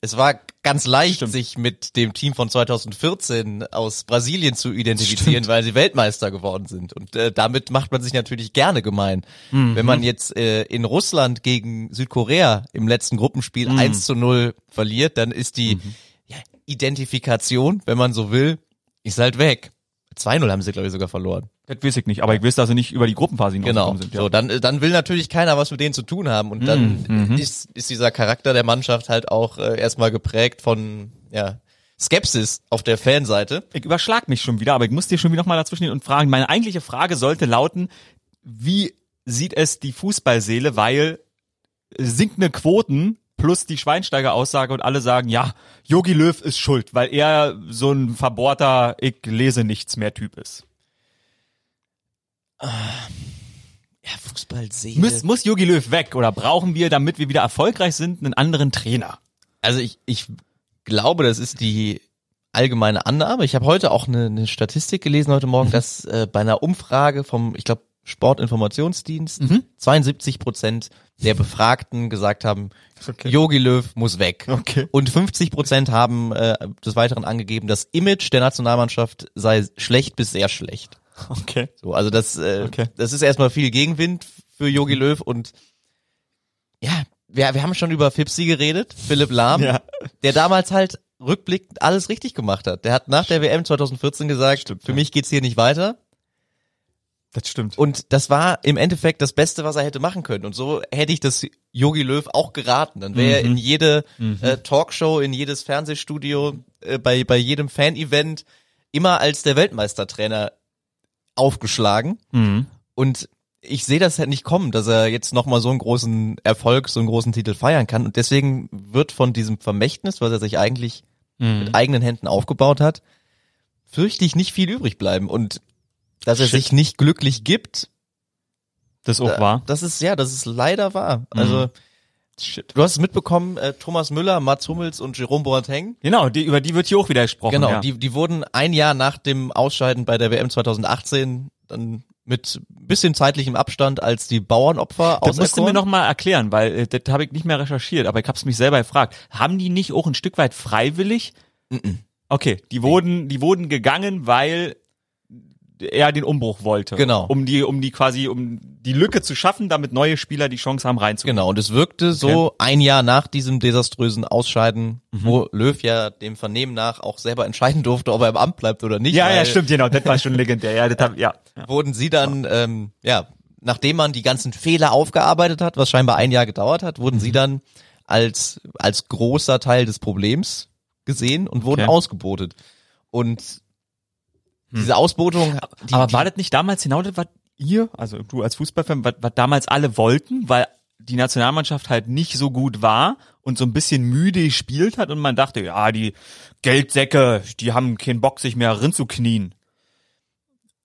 Es war ganz leicht, Stimmt. sich mit dem Team von 2014 aus Brasilien zu identifizieren, Stimmt. weil sie Weltmeister geworden sind. Und äh, damit macht man sich natürlich gerne gemein. Mhm. Wenn man jetzt äh, in Russland gegen Südkorea im letzten Gruppenspiel Mhm. 1 zu 0 verliert, dann ist die ja, Identifikation, wenn man so will, ist halt weg. 2-0 haben sie, glaube ich, sogar verloren. Das weiß ich nicht, aber ich weiß, dass sie nicht über die Gruppenphase Genau. hinausgekommen sind. Ja. So, dann, dann will natürlich keiner was mit denen zu tun haben. Und dann Mhm. ist, ist dieser Charakter der Mannschaft halt auch äh, erstmal geprägt von ja, Skepsis auf der Fanseite. ich überschlag mich schon wieder, aber ich muss dir schon wieder nochmal dazwischen und fragen. Meine eigentliche Frage sollte lauten, wie sieht es die Fußballseele, weil sinkende Quoten plus die Schweinsteiger-Aussage und alle sagen, ja, Yogi Löw ist schuld, weil er so ein verbohrter, ich lese nichts mehr Typ ist. Ja, Fußballseele. Muss, muss Yogi Löw weg oder brauchen wir, damit wir wieder erfolgreich sind, einen anderen Trainer? Also ich, ich glaube, das ist die allgemeine Annahme. Ich habe heute auch eine, eine Statistik gelesen heute Morgen, dass äh, bei einer Umfrage vom, ich glaube, Sportinformationsdienst 72 Prozent der Befragten gesagt haben, okay. Yogi Löw muss weg. Okay. Und 50 Prozent haben äh, des Weiteren angegeben, das Image der Nationalmannschaft sei schlecht bis sehr schlecht. Okay. So, also das, äh, Okay. das ist erstmal viel Gegenwind für Yogi Löw und ja, wir, wir haben schon über Fipsi geredet, Philipp Lahm, Ja. der damals halt rückblickend alles richtig gemacht hat. Der hat nach der WM 2014 gesagt, Stimmt, für ja. mich geht's hier nicht weiter. Das stimmt. Und das war im Endeffekt das Beste, was er hätte machen können. Und so hätte ich das Yogi Löw auch geraten. Dann wäre er Mhm. in jede äh, Talkshow, in jedes Fernsehstudio, äh, bei, bei jedem Fan-Event immer als der Weltmeistertrainer aufgeschlagen. Mhm. Und ich sehe das halt nicht kommen, dass er jetzt nochmal so einen großen Erfolg, so einen großen Titel feiern kann. Und deswegen wird von diesem Vermächtnis, was er sich eigentlich Mhm. mit eigenen Händen aufgebaut hat, fürchte ich nicht viel übrig bleiben. Und dass er Shit. sich nicht glücklich gibt, Das auch äh, wahr. das ist ja, das ist leider wahr. Also Shit. du hast es mitbekommen, äh, Thomas Müller, Mats Hummels und Jerome Boateng. Genau, die, über die wird hier auch wieder gesprochen. Genau, ja. die, die wurden ein Jahr nach dem Ausscheiden bei der WM 2018 dann mit bisschen zeitlichem Abstand als die Bauernopfer Das musst du mir auserkoren. noch mal erklären, weil äh, das habe ich nicht mehr recherchiert, aber ich habe es mich selber gefragt. Haben die nicht auch ein Stück weit freiwillig? Okay, die wurden, die wurden gegangen, weil er den Umbruch wollte. Genau. Um die, um die quasi, um die Lücke zu schaffen, damit neue Spieler die Chance haben reinzukommen. Genau, und es wirkte so ein Jahr nach diesem desaströsen Ausscheiden, Mhm. wo Löw ja dem Vernehmen nach auch selber entscheiden durfte, ob er im Amt bleibt oder nicht. Ja, ja, stimmt, genau. Das war schon legendär. Ja, das hab, ja. ja. Wurden sie dann, ähm, ja, nachdem man die ganzen Fehler aufgearbeitet hat, was scheinbar ein Jahr gedauert hat, wurden Mhm. sie dann als, als großer Teil des Problems gesehen und wurden Okay. ausgebotet. Und diese Ausbotung, die, aber die, war das nicht damals genau das, was ihr, also du als Fußballfan, was, was damals alle wollten, weil die Nationalmannschaft halt nicht so gut war und so ein bisschen müde gespielt hat und man dachte, ja, die Geldsäcke, die haben keinen Bock, sich mehr rinzuknien.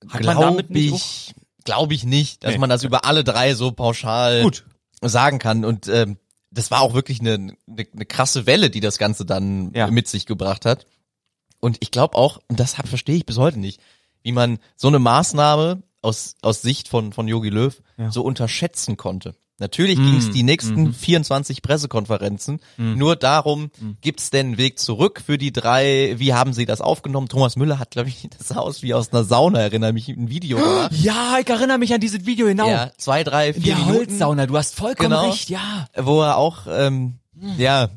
Hat man Glaube damit nicht ich, glaube ich nicht, dass Nee. man das über alle drei so pauschal Gut. sagen kann. Und ähm, das war auch wirklich eine, eine, eine krasse Welle, die das Ganze dann Ja. mit sich gebracht hat. Und ich glaube auch, und das hab, verstehe ich bis heute nicht, wie man so eine Maßnahme aus, aus Sicht von, von Yogi Löw Ja. so unterschätzen konnte. Natürlich ging es die nächsten 24 Pressekonferenzen nur darum, gibt's denn einen Weg zurück für die drei? Wie haben sie das aufgenommen? Thomas Müller hat, glaube ich, das sah aus wie aus einer Sauna, erinnere mich, ein Video gemacht. Ja, ich erinnere mich an dieses Video genau. Ja, zwei, drei, vier Die Minuten Holzsauna, du hast vollkommen Genau. recht, ja. wo er auch, ähm, ja,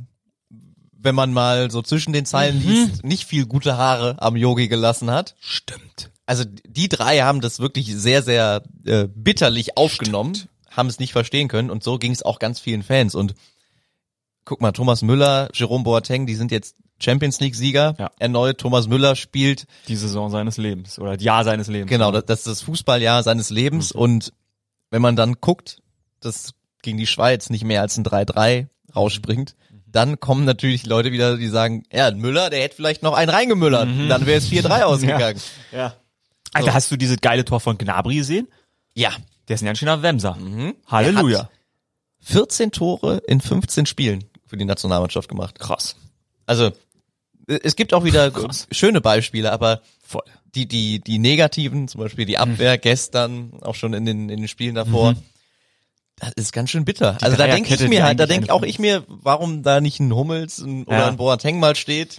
wenn man mal so zwischen den Zeilen liest, nicht viel gute Haare am Yogi gelassen hat. Stimmt. Also die drei haben das wirklich sehr, sehr äh, bitterlich aufgenommen, haben es nicht verstehen können und so ging es auch ganz vielen Fans. Und guck mal, Thomas Müller, Jerome Boateng, die sind jetzt Champions League Sieger. Ja. Erneut Thomas Müller spielt Die Saison seines Lebens oder das Jahr seines Lebens. Genau, das, das ist das Fußballjahr seines Lebens und wenn man dann guckt, dass gegen die Schweiz nicht mehr als ein 3-3 rausspringt, dann kommen natürlich Leute wieder, die sagen, ja, Müller, der hätte vielleicht noch einen reingemüllert, dann wäre es 4-3 ausgegangen. Ja. Alter, hast du dieses geile Tor von Gnabry gesehen? Ja, Der ist ein ganz schöner Wemser. Mhm. Halleluja. Er hat 14 Tore in 15 Spielen für die Nationalmannschaft gemacht. Krass. Also, äh, es gibt auch wieder Krass. schöne Beispiele, aber Voll. die, die, die negativen, zum Beispiel die Abwehr gestern, auch schon in den, in den Spielen davor, das ist ganz schön bitter. also da denke ich mir die halt, da denke auch ich mir, warum da nicht ein Hummels ein, oder Ja. ein Boateng mal steht,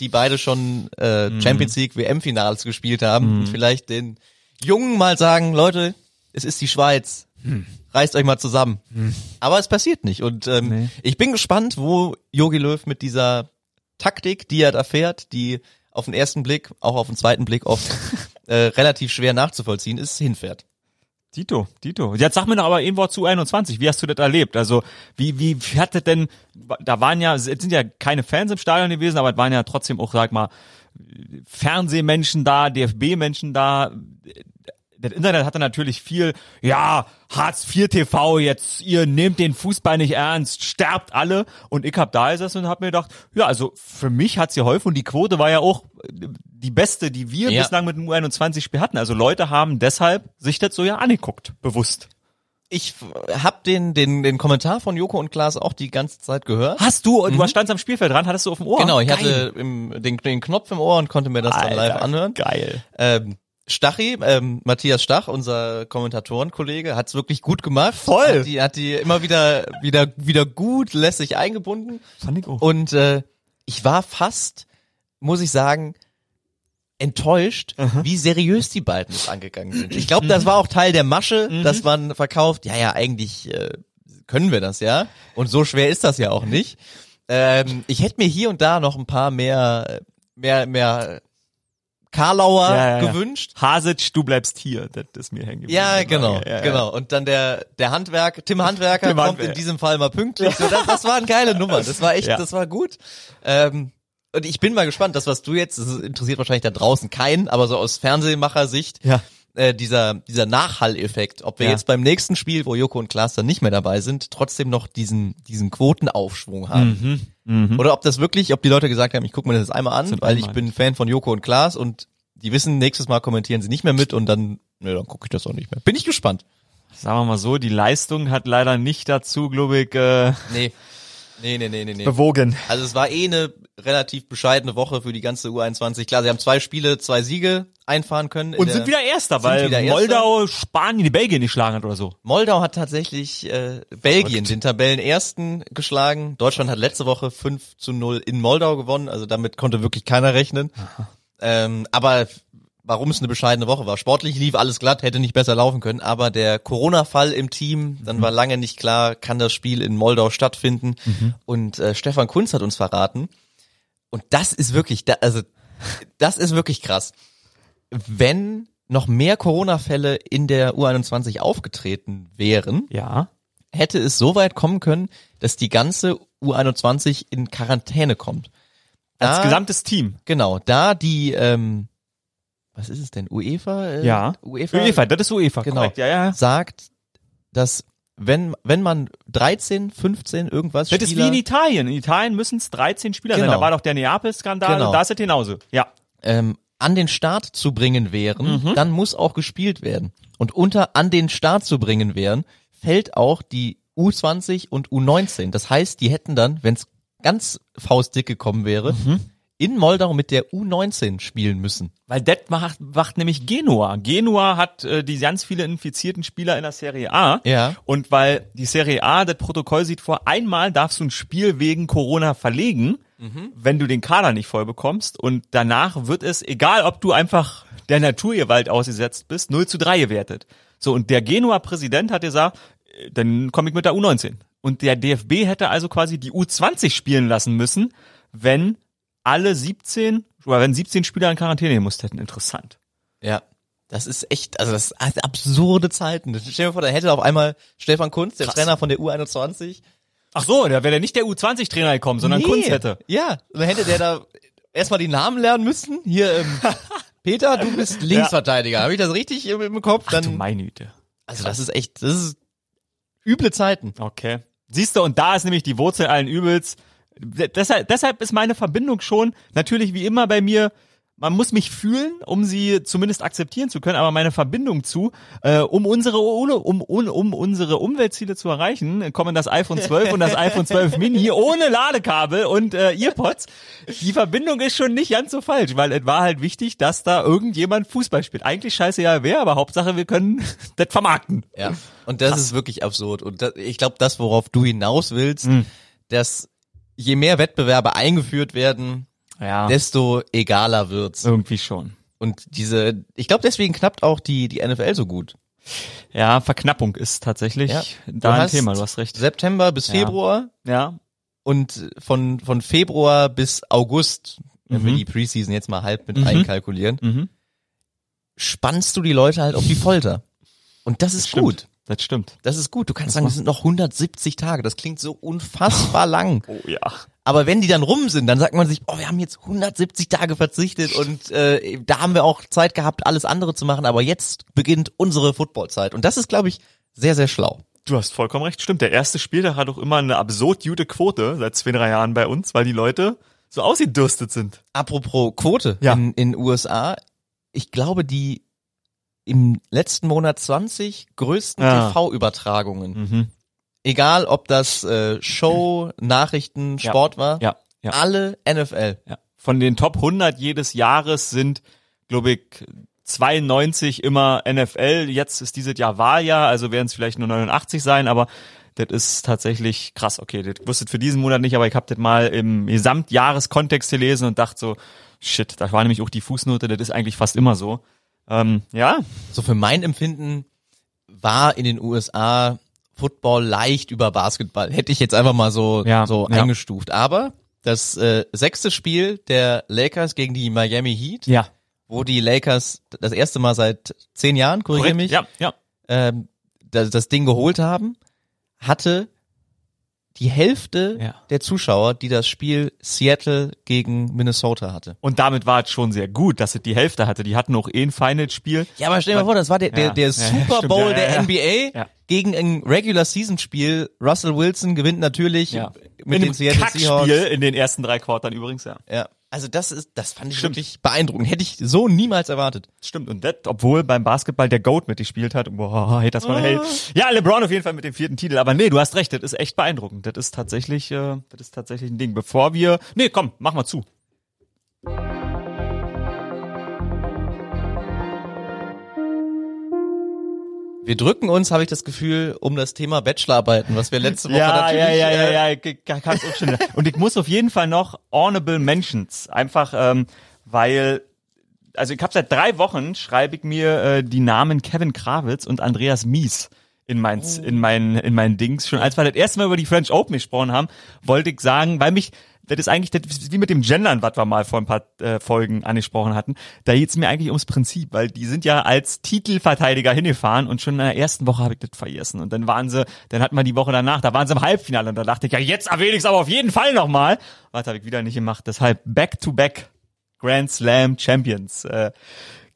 die beide schon äh, Mhm. Champions League WM-Finals gespielt haben und vielleicht den Jungen mal sagen, Leute, es ist die Schweiz. Reißt euch mal zusammen. Aber es passiert nicht. Und ähm, Nee. ich bin gespannt, wo Jogi Löw mit dieser Taktik, die er da fährt, die auf den ersten Blick, auch auf den zweiten Blick oft äh, relativ schwer nachzuvollziehen ist, hinfährt. Dito, Dito. Jetzt sag mir noch aber ein Wort zu 21. Wie hast du das erlebt? Also, wie, wie hat das denn, da waren ja, es sind ja keine Fans im Stadion gewesen, aber es waren ja trotzdem auch, sag mal, Fernsehmenschen da, DFB-Menschen da. Das Internet hatte natürlich viel, ja, Hartz IV TV, jetzt, ihr nehmt den Fußball nicht ernst, sterbt alle. Und ich hab da gesessen und hab mir gedacht, ja, also für mich hat's geholfen und die Quote war ja auch die beste, die wir Ja. bislang mit dem U21-Spiel hatten. Also Leute haben deshalb sich das so ja angeguckt, bewusst. Ich f- hab den, den, den Kommentar von Joko und Klaas auch die ganze Zeit gehört. Hast du, du standst am Spielfeld dran, hattest du auf dem Ohr? Genau, ich Geil. hatte im, den, den Knopf im Ohr und konnte mir das dann Alter, live anhören. Geil. Ähm, Stachi, ähm, Matthias Stach, unser Kommentatorenkollege, hat's wirklich gut gemacht. Voll. Hat die, hat die immer wieder, wieder, wieder gut lässig eingebunden. Fand ich auch. Und äh, ich war fast, muss ich sagen, enttäuscht, wie seriös die beiden es angegangen sind. Ich glaube, das war auch Teil der Masche, dass man verkauft, ja, ja, eigentlich äh, können wir das ja. Und so schwer ist das ja auch nicht. Ähm, ich hätte mir hier und da noch ein paar mehr, mehr, mehr Karlauer Ja, ja, ja. gewünscht. Hasic, du bleibst hier. Das ist mir hängen geblieben. Ja, genau, ja. genau. Und dann der, der Handwerk, Tim Handwerker Tim kommt Handwerker. in diesem Fall mal pünktlich. So, das, das war eine geile Nummer. Das war echt, das war gut. Ähm, und ich bin mal gespannt, das was du jetzt, das interessiert wahrscheinlich da draußen keinen, aber so aus Fernsehmacher-Sicht, Ja. äh, dieser, dieser Nachhalleffekt, ob wir Ja. jetzt beim nächsten Spiel, wo Joko und Klaas dann nicht mehr dabei sind, trotzdem noch diesen, diesen Quotenaufschwung haben. Oder ob das wirklich, ob die Leute gesagt haben, ich gucke mir das jetzt einmal an, Mhm. Weil ich einmal. bin Fan von Joko und Klaas und die wissen, nächstes Mal kommentieren sie nicht mehr mit und dann, ne, dann gucke ich das auch nicht mehr. Bin ich gespannt. Sagen wir mal so, die Leistung hat leider nicht dazu, glaube ich, äh, Nee. Nee, nee, nee, nee, nee. bewogen. Also es war eh eine relativ bescheidene Woche für die ganze U21. Klar, sie haben zwei Spiele, zwei Siege einfahren können. Und sind wieder Erster, sind weil wieder Erster. Moldau Spanien die Belgien geschlagen hat oder so. Moldau hat tatsächlich äh, Belgien, den Tabellenersten, geschlagen. Deutschland hat letzte Woche 5 zu 0 in Moldau gewonnen, also damit konnte wirklich keiner rechnen. Ähm, aber warum es eine bescheidene Woche war. Sportlich lief alles glatt, hätte nicht besser laufen können, aber der Corona-Fall im Team, dann war lange nicht klar, kann das Spiel in Moldau stattfinden. Und äh, Stefan Kunz hat uns verraten. Und das ist wirklich, da, also das ist wirklich krass. Wenn noch mehr Corona-Fälle in der U21 aufgetreten wären, Ja. hätte es so weit kommen können, dass die ganze U21 in Quarantäne kommt. Als Da- gesamtes Team. Genau, da die, ähm, was ist es denn, UEFA? Äh, Ja. UEFA, UEFA, das ist UEFA, Genau. korrekt. Ja, ja. sagt, dass wenn, wenn man 13, 15 irgendwas Das ist wie Spieler, in Italien. In Italien müssen es 13 Spieler sein. Genau. Da war doch der Neapel-Skandal Genau. und da ist es genauso. Ja. ähm, an den Start zu bringen wären, Mhm. dann muss auch gespielt werden. Und unter an den Start zu bringen wären, fällt auch die U20 und U19. Das heißt, die hätten dann, wenn es ganz faustdick gekommen wäre, Mhm. In Moldau mit der U19 spielen müssen. Weil das macht, macht nämlich Genua. Genua hat äh, die ganz viele infizierten Spieler in der Serie A. Ja. Und weil die Serie A, das Protokoll sieht vor, einmal darfst du ein Spiel wegen Corona verlegen, wenn du den Kader nicht voll bekommst. Und danach wird es, egal ob du einfach der Naturgewalt ausgesetzt bist, 0 zu 3 gewertet. So, und der Genua-Präsident hat gesagt, äh, dann komme ich mit der U19. Und der DFB hätte also quasi die U20 spielen lassen müssen, wenn alle 17, oder wenn 17 Spieler in Quarantäne gemusst hätten. Interessant. Ja. Das ist echt, also das ist absurde Zeiten. Stell dir vor, da hätte auf einmal Stefan Kunz, der Krass. Trainer von der U21, Ach so, da wäre nicht der U20-Trainer gekommen, sondern Nee. Kunz hätte. Ja, dann hätte der da erstmal die Namen lernen müssen. Hier, ähm, Peter, du bist Linksverteidiger. Habe ich das richtig im, im Kopf? Ach du Dann, meine Güte. also das ist echt, das ist üble Zeiten. Okay. Siehst du, und da ist nämlich die Wurzel allen Übels. Deshalb, deshalb ist meine Verbindung schon natürlich wie immer bei mir. Man muss mich fühlen, um sie zumindest akzeptieren zu können, aber meine Verbindung zu, äh, um unsere um, um, um unsere Umweltziele zu erreichen, kommen das iPhone 12 und das iPhone 12 Mini ohne Ladekabel und äh, Earpods. Die Verbindung ist schon nicht ganz so falsch, weil es war halt wichtig, dass da irgendjemand Fußball spielt. Eigentlich scheiße ja wer, aber Hauptsache wir können das vermarkten. Ja. Und das ist wirklich absurd. Und das, ich glaube, das, worauf du hinaus willst, dass je mehr Wettbewerbe eingeführt werden, Ja. desto egaler wird's. Irgendwie schon. Und diese, ich glaube, deswegen knappt auch die, die NFL so gut. Ja, Verknappung ist tatsächlich Ja. da ein Thema, du hast recht. September bis Ja. Februar Ja, und von, von Februar bis August, wenn wir Mhm. die Preseason jetzt mal halb mit Mhm. einkalkulieren, mhm. spannst du die Leute halt auf die Folter. Und das ist stimmt. gut. Das stimmt. Das ist gut. Du kannst sagen, es sind noch 170 Tage. Das klingt so unfassbar lang. Oh ja. Aber wenn die dann rum sind, dann sagt man sich, oh, wir haben jetzt 170 Tage verzichtet und äh, da haben wir auch Zeit gehabt, alles andere zu machen. Aber jetzt beginnt unsere Footballzeit. Und das ist, glaube ich, sehr, sehr schlau. Du hast vollkommen recht, stimmt. Der erste Spieltag hat doch immer eine absurd gute Quote seit zwei, drei Jahren bei uns, weil die Leute so ausgedürstet sind. Apropos Quote Ja. in in USA, ich glaube, die im letzten Monat 20 größten Ja. TV-Übertragungen. Mhm. Egal, ob das äh, Show, Nachrichten, Ja. Sport war, Ja, ja, alle NFL. ja. Von den Top 100 jedes Jahres sind, glaube ich, 92 immer NFL. Jetzt ist dieses Jahr Wahljahr, also werden es vielleicht nur 89 sein, aber das ist tatsächlich krass. Okay, das wusstet für diesen Monat nicht, aber ich habe das mal im Gesamtjahreskontext gelesen und dachte so, shit, da war nämlich auch die Fußnote, das ist eigentlich fast immer so. Ähm, ja, So für mein Empfinden war in den USA Football leicht über Basketball. Hätte ich jetzt einfach mal so, Ja, so ja. eingestuft. Aber das äh, sechste Spiel der Lakers gegen die Miami Heat, ja. wo die Lakers das erste Mal seit zehn Jahren, korrigiere mich, Ja, ja. ähm, das, das Ding geholt haben, hatte die Hälfte Ja. der Zuschauer, die das Spiel Seattle gegen Minnesota hatte. Und damit war es schon sehr gut, dass es die Hälfte hatte. Die hatten auch eh ein Final-Spiel. Ja, aber stell dir mal vor, das war der, der, Ja. der Ja, Super. Bowl der. NBA gegen ein Regular Season Spiel. Russell Wilson gewinnt natürlich mit in den Seattle Kackspiel Seahawks. in den ersten drei Quartern übrigens, ja. Ja. Also das ist, das fand ich Stimmt. wirklich beeindruckend. Hätte ich so niemals erwartet. Stimmt. Und das, obwohl beim Basketball der Goat mitgespielt hat. Boah, hey, das war hey. Ja, LeBron auf jeden Fall mit dem vierten Titel. Aber nee, du hast recht, das ist echt beeindruckend. Das ist tatsächlich, äh, das ist tatsächlich ein Ding. Bevor wir, nee, komm, mach mal zu. Wir drücken uns, habe ich das Gefühl, um das Thema Bachelorarbeiten, was wir letzte Woche Ja, natürlich. ja, ja, ja, äh, ja, kann's auch schon. Und ich muss auf jeden Fall noch Honorable Mentions, einfach ähm, weil, also ich habe seit drei Wochen schreibe ich mir äh, die Namen Kevin Krawitz und Andreas Mies in mein in mein in mein Dings schon als wir das erste Mal über die French Open gesprochen haben, wollte ich sagen, weil mich das ist eigentlich das wie mit dem Gendern, was wir mal vor ein paar äh, Folgen angesprochen hatten. Da geht's mir eigentlich ums Prinzip, weil die sind ja als Titelverteidiger hingefahren und schon in der ersten Woche habe ich das vergessen. Und dann waren sie, dann hatten wir die Woche danach, da waren sie im Halbfinale und da dachte ich, ja, jetzt erwähne ich's aber auf jeden Fall nochmal. Was habe ich wieder nicht gemacht. Deshalb Back-to-Back Grand Slam Champions. Äh,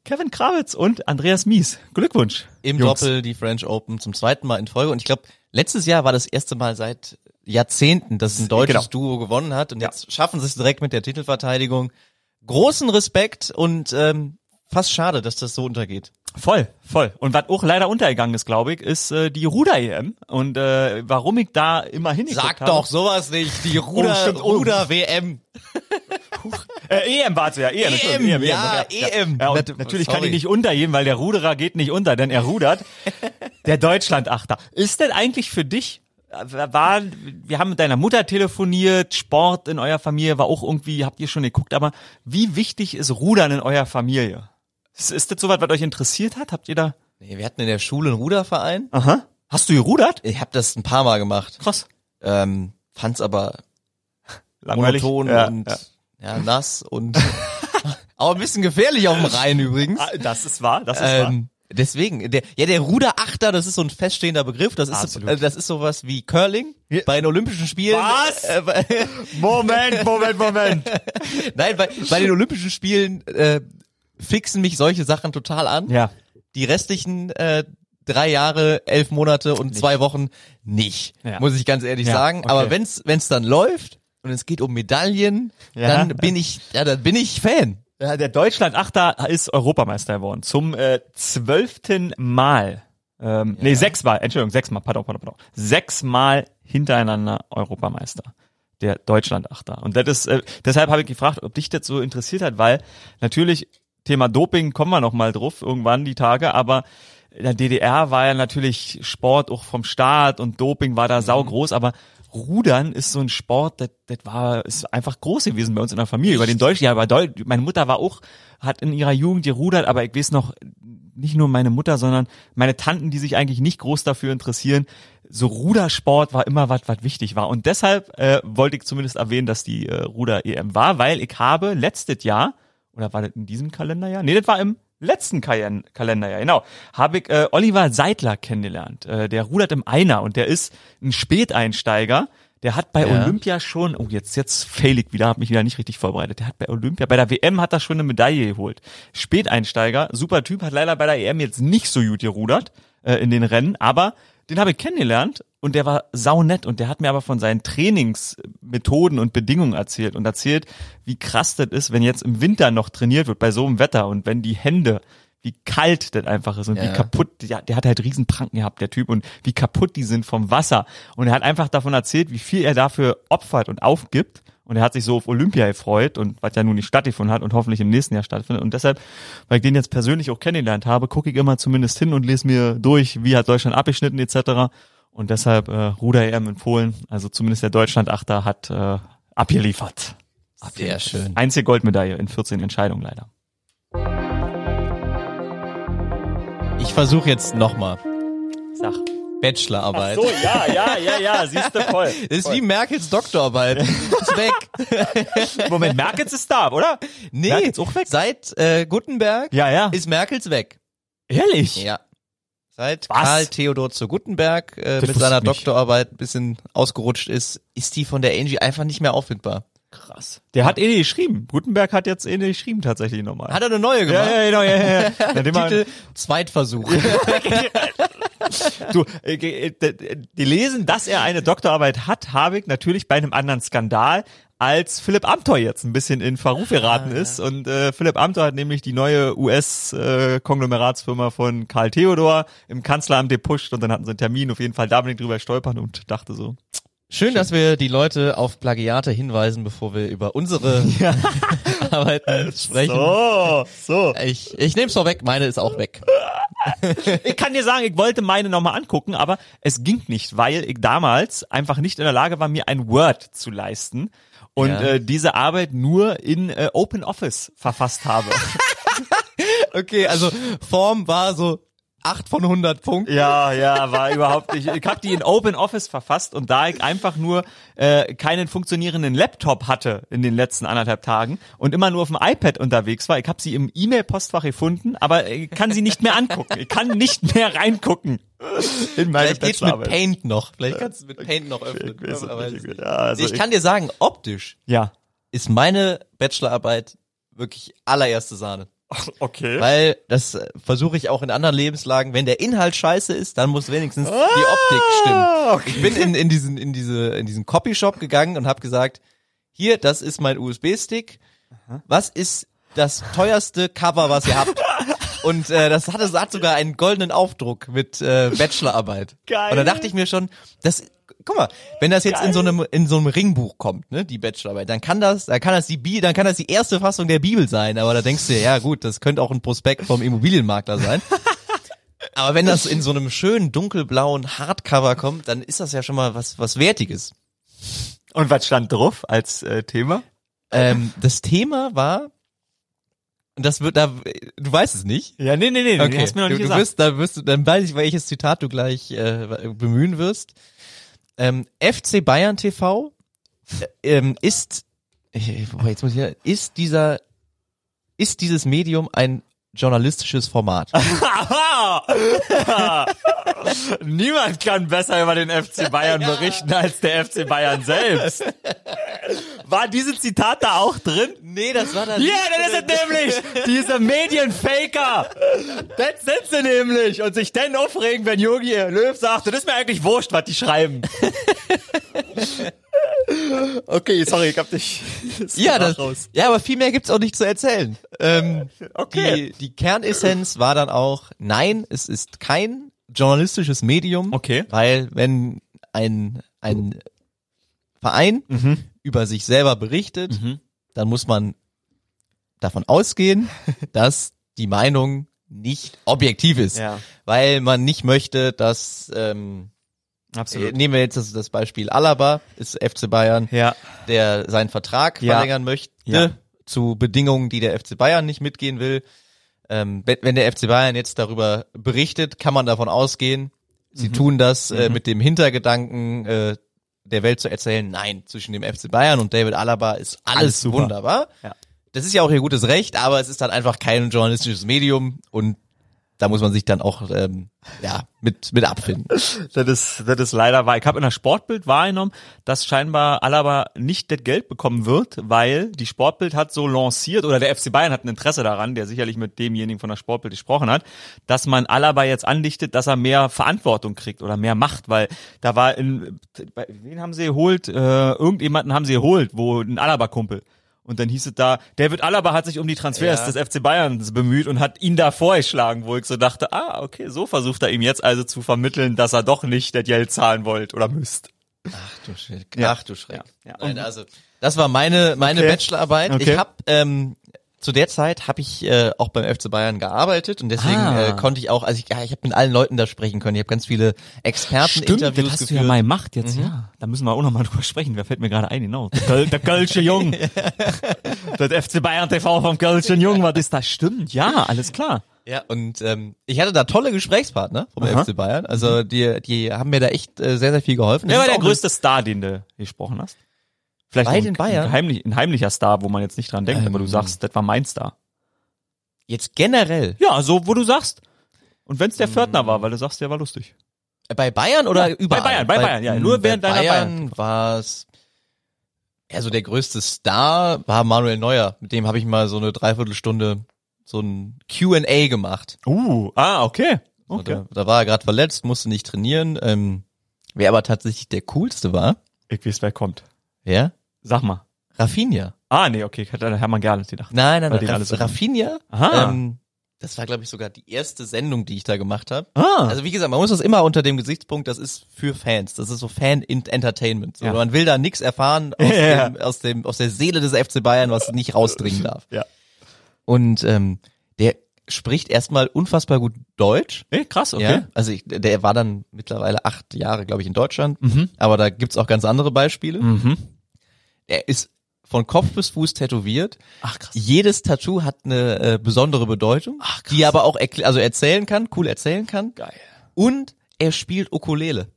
Kevin Krawitz und Andreas Mies. Glückwunsch. Im Jungs. Doppel die French Open zum zweiten Mal in Folge. Und ich glaube, Letztes Jahr war das erste Mal seit Jahrzehnten, dass ein deutsches Genau. Duo gewonnen hat und Ja. jetzt schaffen sie es direkt mit der Titelverteidigung. Großen Respekt und ähm, fast schade, dass das so untergeht. Voll, voll. Und was auch leider untergegangen ist, glaube ich, ist äh, die Ruder-EM. Und äh, warum ich da immer hingeguckt Sag habe. doch sowas nicht, die Ruder, stimmt. Oh. Ruder-WM. Äh, EM war es ja, EM, EM, Entschuldigung, ja, EM. Ja, und Nat- natürlich sorry. kann die nicht untergehen, weil der Ruderer geht nicht unter, denn er rudert. der Deutschlandachter. Ist denn eigentlich für dich, äh, war, wir haben mit deiner Mutter telefoniert, Sport in eurer Familie war auch irgendwie, habt ihr schon geguckt, aber wie wichtig ist Rudern in eurer Familie? Ist, ist das sowas, was euch interessiert hat? Habt ihr da? Nee, wir hatten in der Schule einen Ruderverein. Aha. Hast du gerudert? Ich habe das ein paar Mal gemacht. Krass. Ähm, fand's aber Langweilig. monoton Ja, und ja. ja. nass und aber ein bisschen gefährlich auf dem Rhein übrigens. Ah, Das ist wahr, das ist wahr. Deswegen, der, ja, der Ruderachter, das ist so ein feststehender Begriff. Das ist, Absolut. äh, das ist sowas wie Curling bei den Olympischen Spielen. Was? Äh, Moment, Moment, Moment. nein, bei, bei den Olympischen Spielen äh, fixen mich solche Sachen total an. Ja. Die restlichen äh, drei Jahre, elf Monate und zwei Wochen nicht, Ja. muss ich ganz ehrlich Ja, sagen. okay. Aber wenn's wenn's dann läuft und es geht um Medaillen, Ja. dann bin ich, ja, dann bin ich Fan. Ja, der Deutschland-Achter ist Europameister geworden. Zum äh, zwölften Mal. Ähm, Nee, sechsmal, Entschuldigung, sechsmal, pardon, pardon, pardon. Sechsmal hintereinander Europameister. Der Deutschland-Achter. Und das ist, äh, deshalb habe ich gefragt, ob dich das so interessiert hat, weil natürlich Thema Doping kommen wir noch mal drauf, irgendwann die Tage, aber in der DDR war ja natürlich Sport auch vom Staat und Doping war da saugroß, aber Rudern ist so ein Sport, das, das war, ist einfach groß gewesen bei uns in der Familie. Über den Deutschen, ja, bei Deu meine Mutter war auch, hat in ihrer Jugend gerudert, aber ich weiß noch, nicht nur meine Mutter, sondern meine Tanten, die sich eigentlich nicht groß dafür interessieren. So Rudersport war immer was, was wichtig war. Und deshalb äh, wollte ich zumindest erwähnen, dass die äh, Ruder-EM war, weil ich habe letztes Jahr, oder war das in diesem Kalenderjahr? Nee, das war im letzten Kalen- Kalenderjahr, genau, habe ich äh, Oliver Seidler kennengelernt. Äh, der rudert im Einer und der ist ein Späteinsteiger. Der hat bei Ja. Olympia schon, oh jetzt, jetzt fail ich wieder, habe mich wieder nicht richtig vorbereitet. Der hat bei Olympia, bei der WM hat er schon eine Medaille geholt. Späteinsteiger, super Typ, hat leider bei der EM jetzt nicht so gut gerudert äh, in den Rennen, aber den habe ich kennengelernt und der war saunett und der hat mir aber von seinen Trainingsmethoden und Bedingungen erzählt und erzählt, wie krass das ist, wenn jetzt im Winter noch trainiert wird bei so einem Wetter und wenn die Hände wie kalt das einfach ist und wie Ja. kaputt, ja, der hat halt Riesenpranken gehabt, der Typ, und wie kaputt die sind vom Wasser. Und er hat einfach davon erzählt, wie viel er dafür opfert und aufgibt. Und er hat sich so auf Olympia gefreut und was ja nun nicht stattgefunden hat und hoffentlich im nächsten Jahr stattfindet. Und deshalb, weil ich den jetzt persönlich auch kennengelernt habe, gucke ich immer zumindest hin und lese mir durch, wie hat Deutschland abgeschnitten etc. Und deshalb äh, Ruder-EM in Polen, also zumindest der Deutschland-Achter hat äh, abgeliefert. Sehr schön. Einzige Goldmedaille in 14 Entscheidungen leider. Ich versuche jetzt nochmal. Sag. Bachelorarbeit. So, ja, ja, ja, ja, siehst du voll. Das ist wie Merkels Doktorarbeit. ist weg. Moment, Merkels ist da, oder? Nee, Merkels auch weg? seit äh, Gutenberg Ja, ja. ist Merkels weg. Ehrlich? Ja. Seit Was? Karl Theodor zu Gutenberg äh, mit seiner. Doktorarbeit ein bisschen ausgerutscht ist, ist die von der Angie einfach nicht mehr auffindbar. Krass. Der hat eh geschrieben. Gutenberg hat jetzt eh geschrieben tatsächlich nochmal. Hat er eine neue ja, gemacht? ja, genau, ja, ja, ja. Titel Zweitversuch. Du, äh, äh, die lesen, dass er eine Doktorarbeit hat, habe ich natürlich bei einem anderen Skandal, als Philipp Amthor jetzt ein bisschen in Verruf geraten ist. Und äh, Philipp Amthor hat nämlich die neue US-Konglomeratsfirma von Karl Theodor im Kanzleramt gepusht und dann hatten sie einen Termin. Auf jeden Fall da bin ich drüber stolpern und dachte so, Schön, dass wir die Leute auf Plagiate hinweisen, bevor wir über unsere Arbeiten sprechen. so, so. Ich, ich nehme es vorweg, meine ist auch weg. Ich kann dir sagen, ich wollte meine nochmal angucken, aber es ging nicht, weil ich damals einfach nicht in der Lage war, mir ein Word zu leisten und Ja. äh, diese Arbeit nur in äh, Open Office verfasst habe. Okay, also Form war so 8 von 100 Punkten. ja, ja, war überhaupt nicht. Ich habe die in Open Office verfasst und da ich einfach nur äh, keinen funktionierenden Laptop hatte in den letzten anderthalb Tagen und immer nur auf dem iPad unterwegs war, ich habe sie im E-Mail-Postfach gefunden, aber ich kann sie nicht mehr angucken. Ich kann nicht mehr reingucken in meine Vielleicht geht's mit. Paint noch. Vielleicht kannst du mit Paint noch öffnen. Ich weiß weiß nicht. Ja, also ich kann dir sagen, optisch Ja. ist meine Bachelorarbeit wirklich allererste Sahne. Okay. Weil das äh, versuche ich auch in anderen Lebenslagen. Wenn der Inhalt scheiße ist, dann muss wenigstens die Optik stimmen. Ich bin in, in diesen in diese in diesen Copyshop gegangen und habe gesagt, hier, das ist mein USB-Stick. Was ist das teuerste Cover, was ihr habt? Und äh, das hatte hat sogar einen goldenen Aufdruck mit äh, Bachelorarbeit. Geil. Und da dachte ich mir schon, das guck mal, wenn das jetzt in so einem in so einem Ringbuch kommt, ne, die Bachelorarbeit, dann kann das, dann kann das die Bi dann kann das die erste Fassung der Bibel sein, aber da denkst du, dir, ja gut, das könnte auch ein Prospekt vom Immobilienmakler sein. aber wenn das in so einem schönen dunkelblauen Hardcover kommt, dann ist das ja schon mal was was wertiges. Und was stand drauf als äh, Thema? Ähm, das Thema war und das wird da du weißt es nicht. Ja, nee, nee, nee, Okay, hast mir noch nicht du, du gesagt. wirst, da wirst du, dann weiß ich, welches Zitat du gleich äh, bemühen wirst. Ähm, FC Bayern TV äh, ähm, ist, äh, jetzt muss ich, ist dieser, ist dieses Medium ein journalistisches Format? Niemand kann besser über den FC Bayern berichten als der FC Bayern selbst. War dieses Zitat da auch drin? nee, das war dann. Ja, das ist es nämlich. Diese Medienfaker. Das sind sie nämlich. Und sich dann aufregen, wenn Jogi Löw sagt, das ist mir eigentlich wurscht, was die schreiben. Okay, sorry, ich hab dich. Ja, das, ja, aber viel mehr gibt's auch nicht zu erzählen. Ähm, Okay. die, die Kernessenz war dann auch, nein, es ist kein journalistisches Medium. Okay. Weil wenn ein, ein Verein Mhm. über sich selber berichtet, dann muss man davon ausgehen, dass die Meinung nicht objektiv ist. Ja. Weil man nicht möchte, dass, ähm, äh, Absolut. nehmen wir jetzt das, das Beispiel Alaba, ist FC Bayern, Ja. der seinen Vertrag Ja. verlängern möchte, Ja. zu Bedingungen, die der FC Bayern nicht mitgehen will. Ähm, wenn, der FC Bayern jetzt darüber berichtet, kann man davon ausgehen, sie tun das äh, mit dem Hintergedanken, äh, der Welt zu erzählen, nein, zwischen dem FC Bayern und David Alaba ist alles, Alles wunderbar. Ja. Das ist ja auch ihr gutes Recht, aber es ist dann einfach kein journalistisches Medium und da muss man sich dann auch ähm, ja mit mit abfinden. Das ist, das ist leider wahr. Ich habe in der Sportbild wahrgenommen, dass scheinbar Alaba nicht das Geld bekommen wird, weil die Sportbild hat so lanciert, oder der FC Bayern hat ein Interesse daran, der sicherlich mit demjenigen von der Sportbild gesprochen hat, dass man Alaba jetzt andichtet, dass er mehr Verantwortung kriegt oder mehr Macht, weil da war in, bei- wen haben sie geholt? Äh, irgendjemanden haben sie geholt, wo ein Alaba-Kumpel. Und dann hieß es da, David Alaba hat sich um die Transfers Ja. des FC Bayerns bemüht und hat ihn da vorgeschlagen, wo ich so dachte, ah, okay, so versucht er ihm jetzt also zu vermitteln, dass er doch nicht das Geld zahlen wollt oder müsst. Ach du Schreck. Ja. Ach du Schreck. Ja, ja. Nein, also das war meine meine Okay. Bachelorarbeit. Okay. Ich habe ähm, zu der Zeit habe ich äh, auch beim FC Bayern gearbeitet und deswegen Ah. äh, konnte ich auch, also ich, ja, ich habe mit allen Leuten da sprechen können. Ich habe ganz viele Experteninterviews das hast du geführt. ja mal gemacht jetzt, ja. Da müssen wir auch noch mal drüber sprechen. Wer fällt mir gerade ein? Genau. Der, Köl der Kölsche Jung. das FC Bayern TV vom Kölschen Jung, was ist das? Stimmt, ja, alles klar. Ja, und ähm, ich hatte da tolle Gesprächspartner vom Aha. FC Bayern. Also die die haben mir da echt äh, sehr sehr viel geholfen. Wer war der größte Star, den du gesprochen hast? Vielleicht Bei ein, den Bayern? Ein, heimlich, ein heimlicher Star, wo man jetzt nicht dran denkt, aber du Ähm. sagst, das war mein Star. jetzt generell Ja, so, wo du sagst. Und wenn es der Pförtner war, weil du sagst, der war lustig. Bei Bayern oder Ja, überall? bei Bayern, bei Bayern, ja, nur mh, während bei deiner Bayern war es also der größte Star war Manuel Neuer. Mit dem habe ich mal so eine Dreiviertelstunde so ein Q&A gemacht. Uh, ah, okay. Okay. Da, da war er gerade verletzt, musste nicht trainieren. Ähm, wer aber tatsächlich der coolste war, Ich weiß, wer kommt. ja, Sag mal. Rafinha. Ah, nee, okay, ich hätte an Hermann Gerland gedacht. Nein, nein, nein, den alle Raf so Rafinha. Aha. Ähm, das war, glaube ich, sogar die erste Sendung, die ich da gemacht habe. Ah. Also wie gesagt, man muss das immer unter dem Gesichtspunkt, das ist für Fans, das ist so Fan-Entertainment. So, Ja. Man will da nichts erfahren aus, Ja. dem, aus, dem, aus der Seele des FC Bayern, was nicht rausdringen darf. ja. Und ähm, der spricht erstmal unfassbar gut Deutsch. Nee, krass, okay. Ja, also ich, der war dann mittlerweile acht Jahre, glaube ich, in Deutschland. Mhm. Aber da gibt's auch ganz andere Beispiele. Mhm. Er ist von Kopf bis Fuß tätowiert. Ach, krass. Jedes Tattoo hat eine äh, besondere Bedeutung, Ach, krass. die er aber auch erkl- also erzählen kann, cool erzählen kann. Geil. Und er spielt Ukulele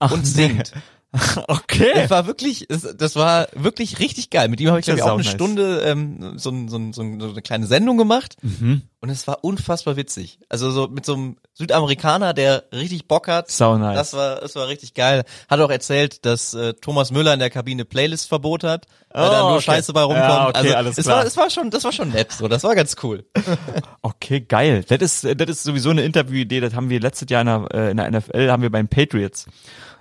Ach, und singt. Okay. Das war wirklich, das, war wirklich richtig geil. Mit ihm habe ich, glaube ich, auch eine nice. Stunde ähm, so, ein- so, ein- so, so eine kleine Sendung gemacht Mhm. und es war unfassbar witzig. Also so mit so einem Südamerikaner, der richtig Bock hat. Sau nice. Das war, das war richtig geil. Hat auch erzählt, dass äh, Thomas Müller in der Kabine Playlist-Verbot hat, weil Oh, da nur okay. Scheiße bei rumkommt. Ja, okay, also alles es klar. war, es war schon, das war schon nett. So, das war ganz cool. Okay, geil. Das ist, das ist sowieso eine Interviewidee, das haben wir letztes Jahr in der, äh, in der NFL, haben wir beim Patriots,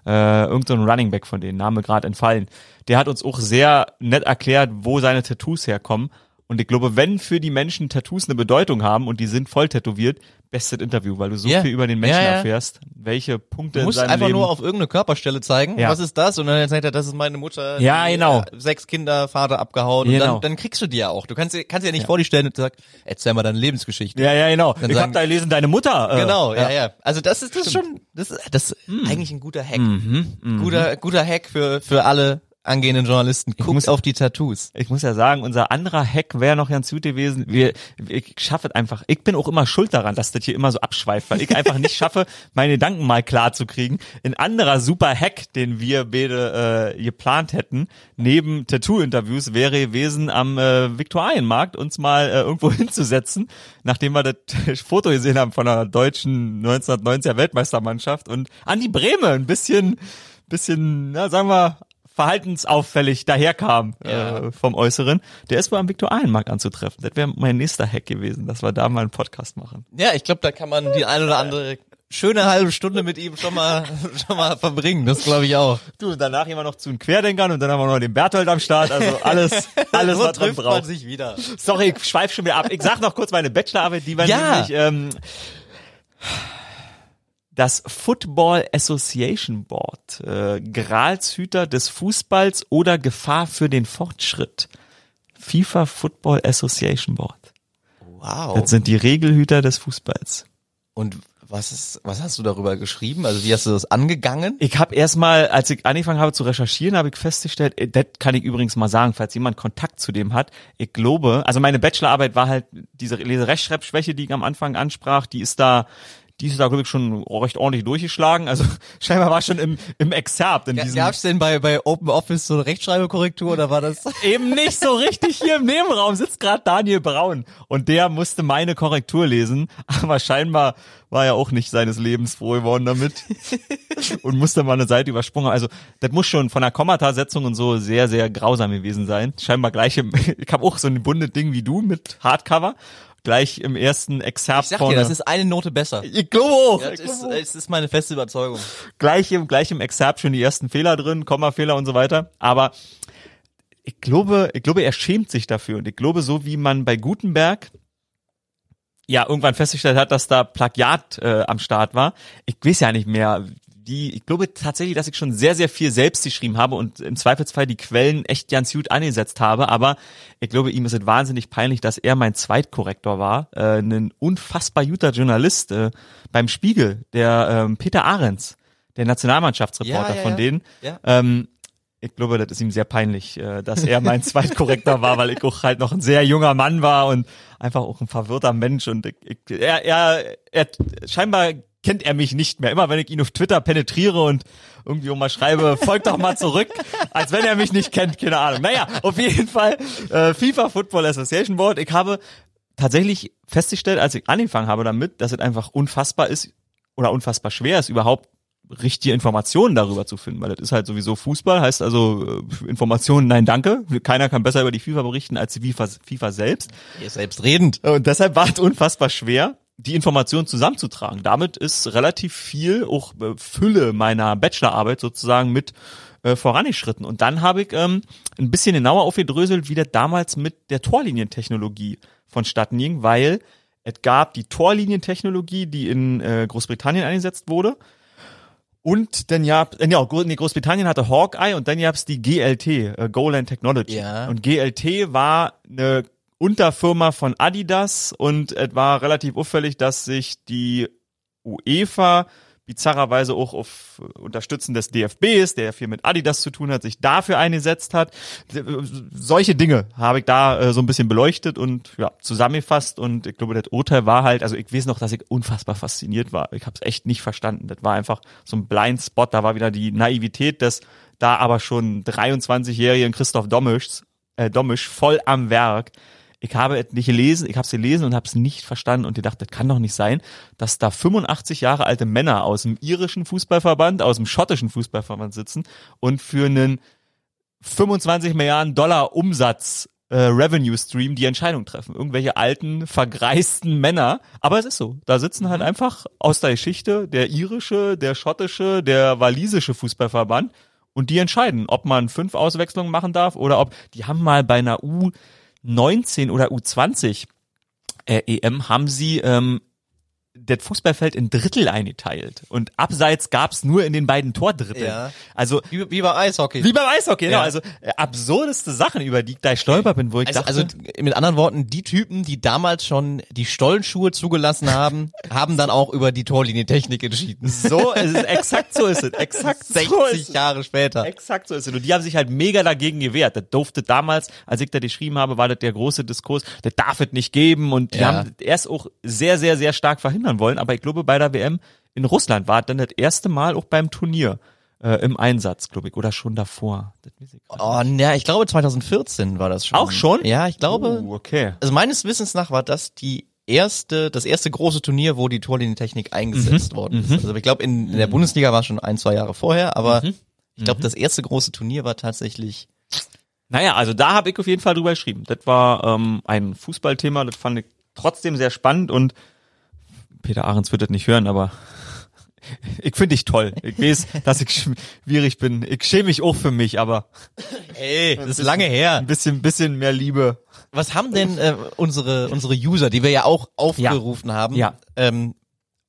äh, irgend so Running Back von denen, Name gerade entfallen. Der hat uns auch sehr nett erklärt, wo seine Tattoos herkommen. Und ich glaube, wenn für die Menschen Tattoos eine Bedeutung haben und die sind voll tätowiert, bestes Interview, weil du so Ja. viel über den Menschen Ja, ja. erfährst, welche Punkte Du musst in seinem einfach Leben. nur auf irgendeine Körperstelle zeigen. Ja. Was ist das? Und dann erzählt er, das ist meine Mutter. Ja, genau. äh, Sechs Kinder, Vater abgehauen. Und Genau. dann, dann kriegst du die ja auch. Du kannst, dir- kannst dir ja nicht vor die stellen und sagen, erzähl mal deine Lebensgeschichte. ja, ja, genau. Dann ich sagen- hab da gelesen, deine Mutter. Äh, Genau, ja, ja. Also das ist das ist schon, das ist, das ist Hm. eigentlich ein guter Hack. Mhm, Guter, guter Hack für für alle angehenden Journalisten. Guckt muss- auf die Tattoos. Ich muss ja sagen, unser anderer Hack wäre noch ganz gut gewesen. Wir, ich schaffe es einfach. Ich bin auch immer schuld daran, dass das hier immer so abschweift, weil ich einfach nicht schaffe, meine Gedanken mal klar zu kriegen. Ein anderer super Hack, den wir beide äh, geplant hätten, neben Tattoo-Interviews, wäre gewesen, am äh, Viktualienmarkt uns mal äh, irgendwo hinzusetzen, nachdem wir das Foto gesehen haben von der deutschen 1990er Weltmeistermannschaft und Andi Brehme ein bisschen, bisschen, na, sagen wir, verhaltensauffällig daherkam Ja. äh, vom Äußeren, der ist wohl am Viktualienmarkt anzutreffen. Das wäre mein nächster Hack gewesen, dass wir da mal einen Podcast machen. Ja, ich glaube, da kann man die ein oder andere schöne halbe Stunde mit ihm schon mal schon mal verbringen. Das glaube ich auch. Du, und danach wir noch zu den Querdenkern und dann haben wir noch den Berthold am Start. Also alles, alles, so was man trifft man braucht. sich wieder. Sorry, ich schweif schon wieder ab. Ich sag noch kurz meine Bachelorarbeit, die war Ja. nämlich ähm, das Football Association Board, äh, Gralshüter des Fußballs oder Gefahr für den Fortschritt. FIFA Football Association Board. Wow. Das sind die Regelhüter des Fußballs. Und was ist, was hast du darüber geschrieben? Also wie hast du das angegangen? Ich habe erstmal, als ich angefangen habe zu recherchieren, habe ich festgestellt, äh, das kann ich übrigens mal sagen, falls jemand Kontakt zu dem hat. Ich glaube, also meine Bachelorarbeit war halt diese Leserechtschreibschwäche, die ich am Anfang ansprach, die ist da, die ist da glaube ich schon recht ordentlich durchgeschlagen. Also scheinbar war schon im, im Exerpt in diesem Gab's denn bei, bei Open Office so eine Rechtschreibkorrektur oder war das? eben nicht so richtig hier im Nebenraum sitzt gerade Daniel Braun und der musste meine Korrektur lesen, aber scheinbar war er auch nicht seines Lebens froh geworden damit und musste mal eine Seite übersprungen. Also das muss schon von der Kommatasetzung und so sehr sehr grausam gewesen sein. Scheinbar gleich im ich habe auch so ein buntes Ding wie du mit Hardcover gleich im ersten Exerpt Ich sag vorne. dir, das ist eine Note besser. ich glaube das ist, ist meine feste Überzeugung. gleich im, gleich im Exerpt schon die ersten Fehler drin, Kommafehler und so weiter. Aber ich glaube, ich glaube, er schämt sich dafür. Und ich glaube, so wie man bei Gutenberg ja irgendwann festgestellt hat, dass da Plagiat äh, am Start war. Ich weiß ja nicht mehr, die, ich glaube tatsächlich, dass ich schon sehr, sehr viel selbst geschrieben habe und im Zweifelsfall die Quellen echt ganz gut angesetzt habe, aber ich glaube, ihm ist es wahnsinnig peinlich, dass er mein Zweitkorrektor war, äh, ein unfassbar guter Journalist äh, beim Spiegel, der ähm, Peter Ahrens, der Nationalmannschaftsreporter ja, ja, von ja. denen. Ähm, ich glaube, das ist ihm sehr peinlich, äh, dass er mein Zweitkorrektor war, weil ich auch halt noch ein sehr junger Mann war und einfach auch ein verwirrter Mensch und ich, ich, er, er, er scheinbar kennt er mich nicht mehr. Immer wenn ich ihn auf Twitter penetriere und irgendwie auch mal schreibe, folgt doch mal zurück, als wenn er mich nicht kennt, keine Ahnung. Naja, auf jeden Fall äh, FIFA Football Association Board. Ich habe tatsächlich festgestellt, als ich angefangen habe damit, dass es einfach unfassbar ist oder unfassbar schwer ist, überhaupt richtige Informationen darüber zu finden, weil das ist halt sowieso Fußball, heißt also äh, Informationen, nein, danke. Keiner kann besser über die FIFA berichten als die FIFA, FIFA selbst. Ihr selbstredend. Und deshalb war es unfassbar schwer, die Informationen zusammenzutragen. Damit ist relativ viel, auch äh, Fülle meiner Bachelorarbeit sozusagen mit äh, vorangeschritten. Und dann habe ich ähm, ein bisschen genauer aufgedröselt, wie das damals mit der Torlinientechnologie vonstatten ging, weil es gab die Torlinientechnologie, die in äh, Großbritannien eingesetzt wurde. Und dann ja, äh, ja, nee, Großbritannien hatte Hawkeye und dann gab's die GLT, äh, Golan Technology. Ja. Und GLT war eine Unterfirma von Adidas und es war relativ auffällig, dass sich die UEFA bizarrerweise auch auf Unterstützen des DFBs, der viel mit Adidas zu tun hat, sich dafür eingesetzt hat. Solche Dinge habe ich da äh, so ein bisschen beleuchtet und ja, zusammengefasst und ich glaube, das Urteil war halt, also ich weiß noch, dass ich unfassbar fasziniert war. Ich habe es echt nicht verstanden. Das war einfach so ein Blindspot, da war wieder die Naivität des da aber schon 23-jährigen Christoph Domisch, äh, Domisch voll am Werk ich habe es nicht gelesen, ich habe es gelesen und habe es nicht verstanden und gedacht, das kann doch nicht sein, dass da 85 Jahre alte Männer aus dem irischen Fußballverband, aus dem schottischen Fußballverband sitzen und für einen 25 Milliarden Dollar Umsatz äh, Revenue Stream die Entscheidung treffen. Irgendwelche alten, vergreisten Männer. Aber es ist so. Da sitzen halt mhm. einfach aus der Geschichte der irische, der schottische, der walisische Fußballverband und die entscheiden, ob man fünf Auswechslungen machen darf oder ob, die haben mal bei einer U 19 oder U20 äh, EM haben sie ähm, das Fußballfeld in Drittel eingeteilt und abseits gab's nur in den beiden Tordritteln. Ja. Also wie, wie beim Eishockey. Wie beim Eishockey, genau. Ja. Also äh, absurdeste Sachen, über die ich da stolper bin, wo ich also, dachte. Also mit anderen Worten, die Typen, die damals schon die Stollenschuhe zugelassen haben, haben dann auch über die Torlinientechnik entschieden. So ist es, exakt so ist es, exakt 60 so ist Jahre später. Exakt so ist es. Und die haben sich halt mega dagegen gewehrt. Das durfte damals, als ich da geschrieben habe, war das der große Diskurs, das darf es nicht geben und die ja. haben erst auch sehr, sehr, sehr stark verhindern wollen, aber ich glaube, bei der WM in Russland war dann das erste Mal auch beim Turnier äh, im Einsatz, glaube ich, oder schon davor. oh, ja, ich glaube 2014 war das schon. Auch schon? Ja, ich glaube. Uh, okay. Also meines Wissens nach war das die erste, das erste große Turnier, wo die Torlinientechnik eingesetzt mhm. worden ist. Mhm. Also ich glaube, in, in, der Bundesliga war schon ein, zwei Jahre vorher, aber mhm. ich glaube, mhm. das erste große Turnier war tatsächlich. Naja, also da habe ich auf jeden Fall drüber geschrieben. Das war ähm, ein Fußballthema, das fand ich trotzdem sehr spannend und Peter Ahrens wird das nicht hören, aber ich finde dich toll. Ich weiß, dass ich schwierig bin. Ich schäme mich auch für mich, aber ey, das ist lange her. Ein bisschen, bisschen mehr Liebe. Was haben denn äh, unsere unsere User, die wir ja auch aufgerufen ja. haben, ja. ähm,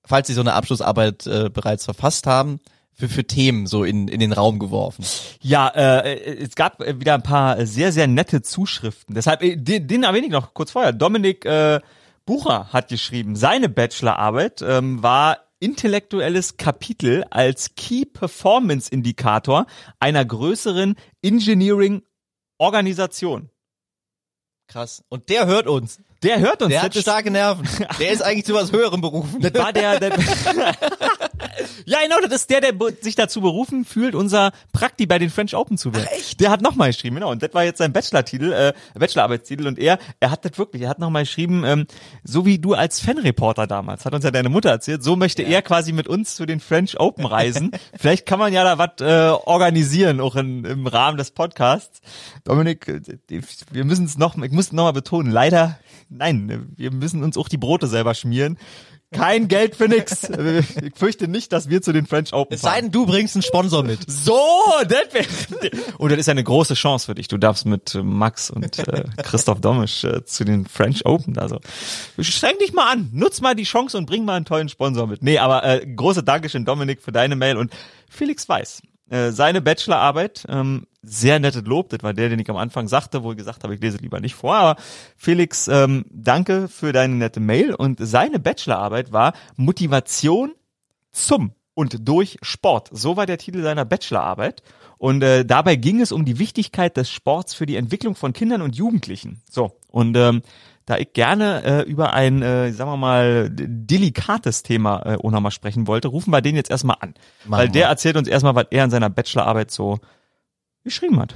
falls sie so eine Abschlussarbeit äh, bereits verfasst haben, für, für Themen so in, in den Raum geworfen? Ja, äh, es gab wieder ein paar sehr, sehr nette Zuschriften. Deshalb, äh, den, den erwähne ich noch kurz vorher. Dominik äh, Bucher hat geschrieben, seine Bachelorarbeit ähm, war intellektuelles Kapitel als Key Performance Indikator einer größeren Engineering Organisation. Krass. Und der hört uns. Der hört uns. Der hat starke Nerven. Der ist eigentlich zu was höherem berufen. Das war der, der Ja, genau, das ist der, der sich dazu berufen fühlt, unser Prakti bei den French Open zu werden. Ach, echt? Der hat nochmal geschrieben, genau. Und das war jetzt sein Bachelor-Titel, äh, Bachelorarbeitstitel. Und er, er hat das wirklich, er hat nochmal geschrieben, ähm, so wie du als Fanreporter damals, hat uns ja deine Mutter erzählt, so möchte ja. er quasi mit uns zu den French Open reisen. Vielleicht kann man ja da was äh, organisieren, auch in, im Rahmen des Podcasts. Dominik, äh, wir müssen es noch, ich muss noch mal betonen, leider nein, wir müssen uns auch die Brote selber schmieren. Kein Geld für nix. Ich fürchte nicht, dass wir zu den French Open fahren. Es sei denn, du bringst einen Sponsor mit. So, das wäre. Und das ist eine große Chance für dich. Du darfst mit äh, Max und äh, Christoph Domisch äh, zu den French Open. Also streng dich mal an, nutz mal die Chance und bring mal einen tollen Sponsor mit. Nee, aber äh, große Dankeschön, Dominik, für deine Mail und Felix Weiß. Äh, seine Bachelorarbeit, ähm, sehr nettes Lob, das war der, den ich am Anfang sagte, wo ich gesagt habe, ich lese lieber nicht vor, aber Felix, ähm, danke für deine nette Mail und seine Bachelorarbeit war Motivation zum und durch Sport. So war der Titel seiner Bachelorarbeit. Und äh, dabei ging es um die Wichtigkeit des Sports für die Entwicklung von Kindern und Jugendlichen. So, und ähm, da ich gerne äh, über ein, äh, sagen wir mal, delikates Thema äh, auch nochmal sprechen wollte, rufen wir den jetzt erstmal an. Machen weil der erzählt uns erstmal, was er in seiner Bachelorarbeit so geschrieben hat.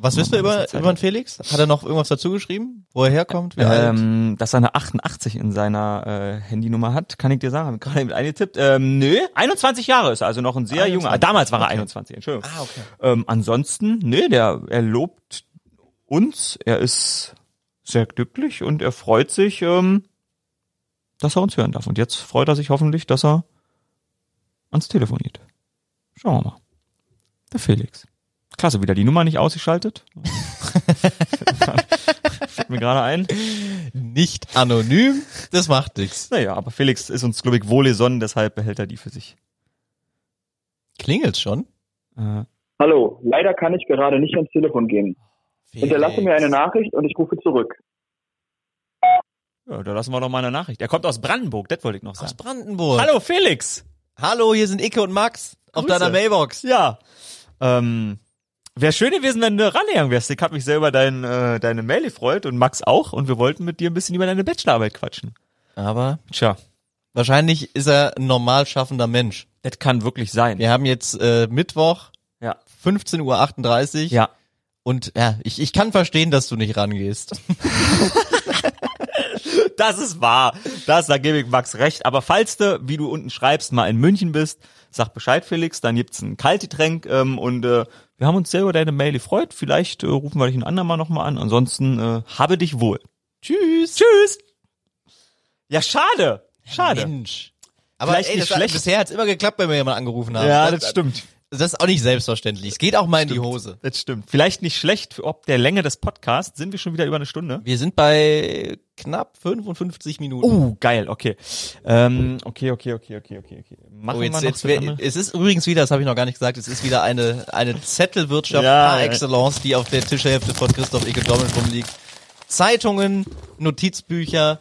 Was wissen wir über, über den Felix? Hat er noch irgendwas dazu geschrieben, wo er herkommt? Wie ähm, alt? Dass er eine 88 in seiner äh, Handynummer hat, kann ich dir sagen. Hab ich gerade mit eingetippt. Ähm, nö, 21 Jahre ist er, also noch ein sehr 21. junger. Damals war er okay. 21, Entschuldigung. Ah, okay. Ähm, ansonsten, nö, der, er lobt uns. Er ist sehr glücklich und er freut sich, ähm, dass er uns hören darf. Und jetzt freut er sich hoffentlich, dass er ans Telefon geht. Schauen wir mal. Der Felix. Klasse, wieder die Nummer nicht ausgeschaltet. Fällt mir gerade ein. Nicht anonym, das macht nichts. Naja, aber Felix ist uns, glaube ich, wohlgesonnen, deshalb behält er die für sich. Klingelt's schon? Äh, Hallo, leider kann ich gerade nicht ans Telefon gehen. Felix. Hinterlasse mir eine Nachricht und ich rufe zurück. Ja, da lassen wir doch mal eine Nachricht. Er kommt aus Brandenburg, das wollte ich noch sagen. Aus Brandenburg. Hallo Felix. Hallo, hier sind Icke und Max auf Grüße. deiner Mailbox. Ja. Ähm, Wäre schön gewesen, wenn du rangegangen wärst. Ich habe mich sehr über dein, äh, deine Mail gefreut und Max auch und wir wollten mit dir ein bisschen über deine Bachelorarbeit quatschen. Aber Tja, wahrscheinlich ist er ein normal schaffender Mensch. das kann wirklich sein. Wir haben jetzt äh, Mittwoch, Ja. 15.38 Uhr. Ja. Und ja, ich, ich kann verstehen, dass du nicht rangehst. Das ist wahr. Das, da gebe ich Max recht. Aber falls du, wie du unten schreibst, mal in München bist, sag Bescheid, Felix, dann gibt's ein Kaltgetränk ähm, und äh, wir haben uns sehr über deine Mail gefreut. Vielleicht äh, rufen wir dich ein andermal nochmal an. Ansonsten äh, habe dich wohl. Tschüss. Tschüss. Ja, schade. Schade. Mensch. Aber Vielleicht ey, nicht das, schlecht. bisher hat's immer geklappt, wenn wir jemanden angerufen haben. Ja, das stimmt. Das ist auch nicht selbstverständlich. Es geht auch mal in die Hose. Das stimmt. Vielleicht nicht schlecht, ob der Länge des Podcasts sind wir schon wieder über eine Stunde. Wir sind bei knapp 55 Minuten. Uh, geil, okay. Ähm, okay, okay, okay, okay, okay, okay. Machen Oh, wir jetzt, noch jetzt wär, es ist übrigens wieder, das habe ich noch gar nicht gesagt, es ist wieder eine, eine Zettelwirtschaft Ja, par excellence, die auf der Tischhälfte von Christoph Icke Dommel rumliegt. Zeitungen, Notizbücher,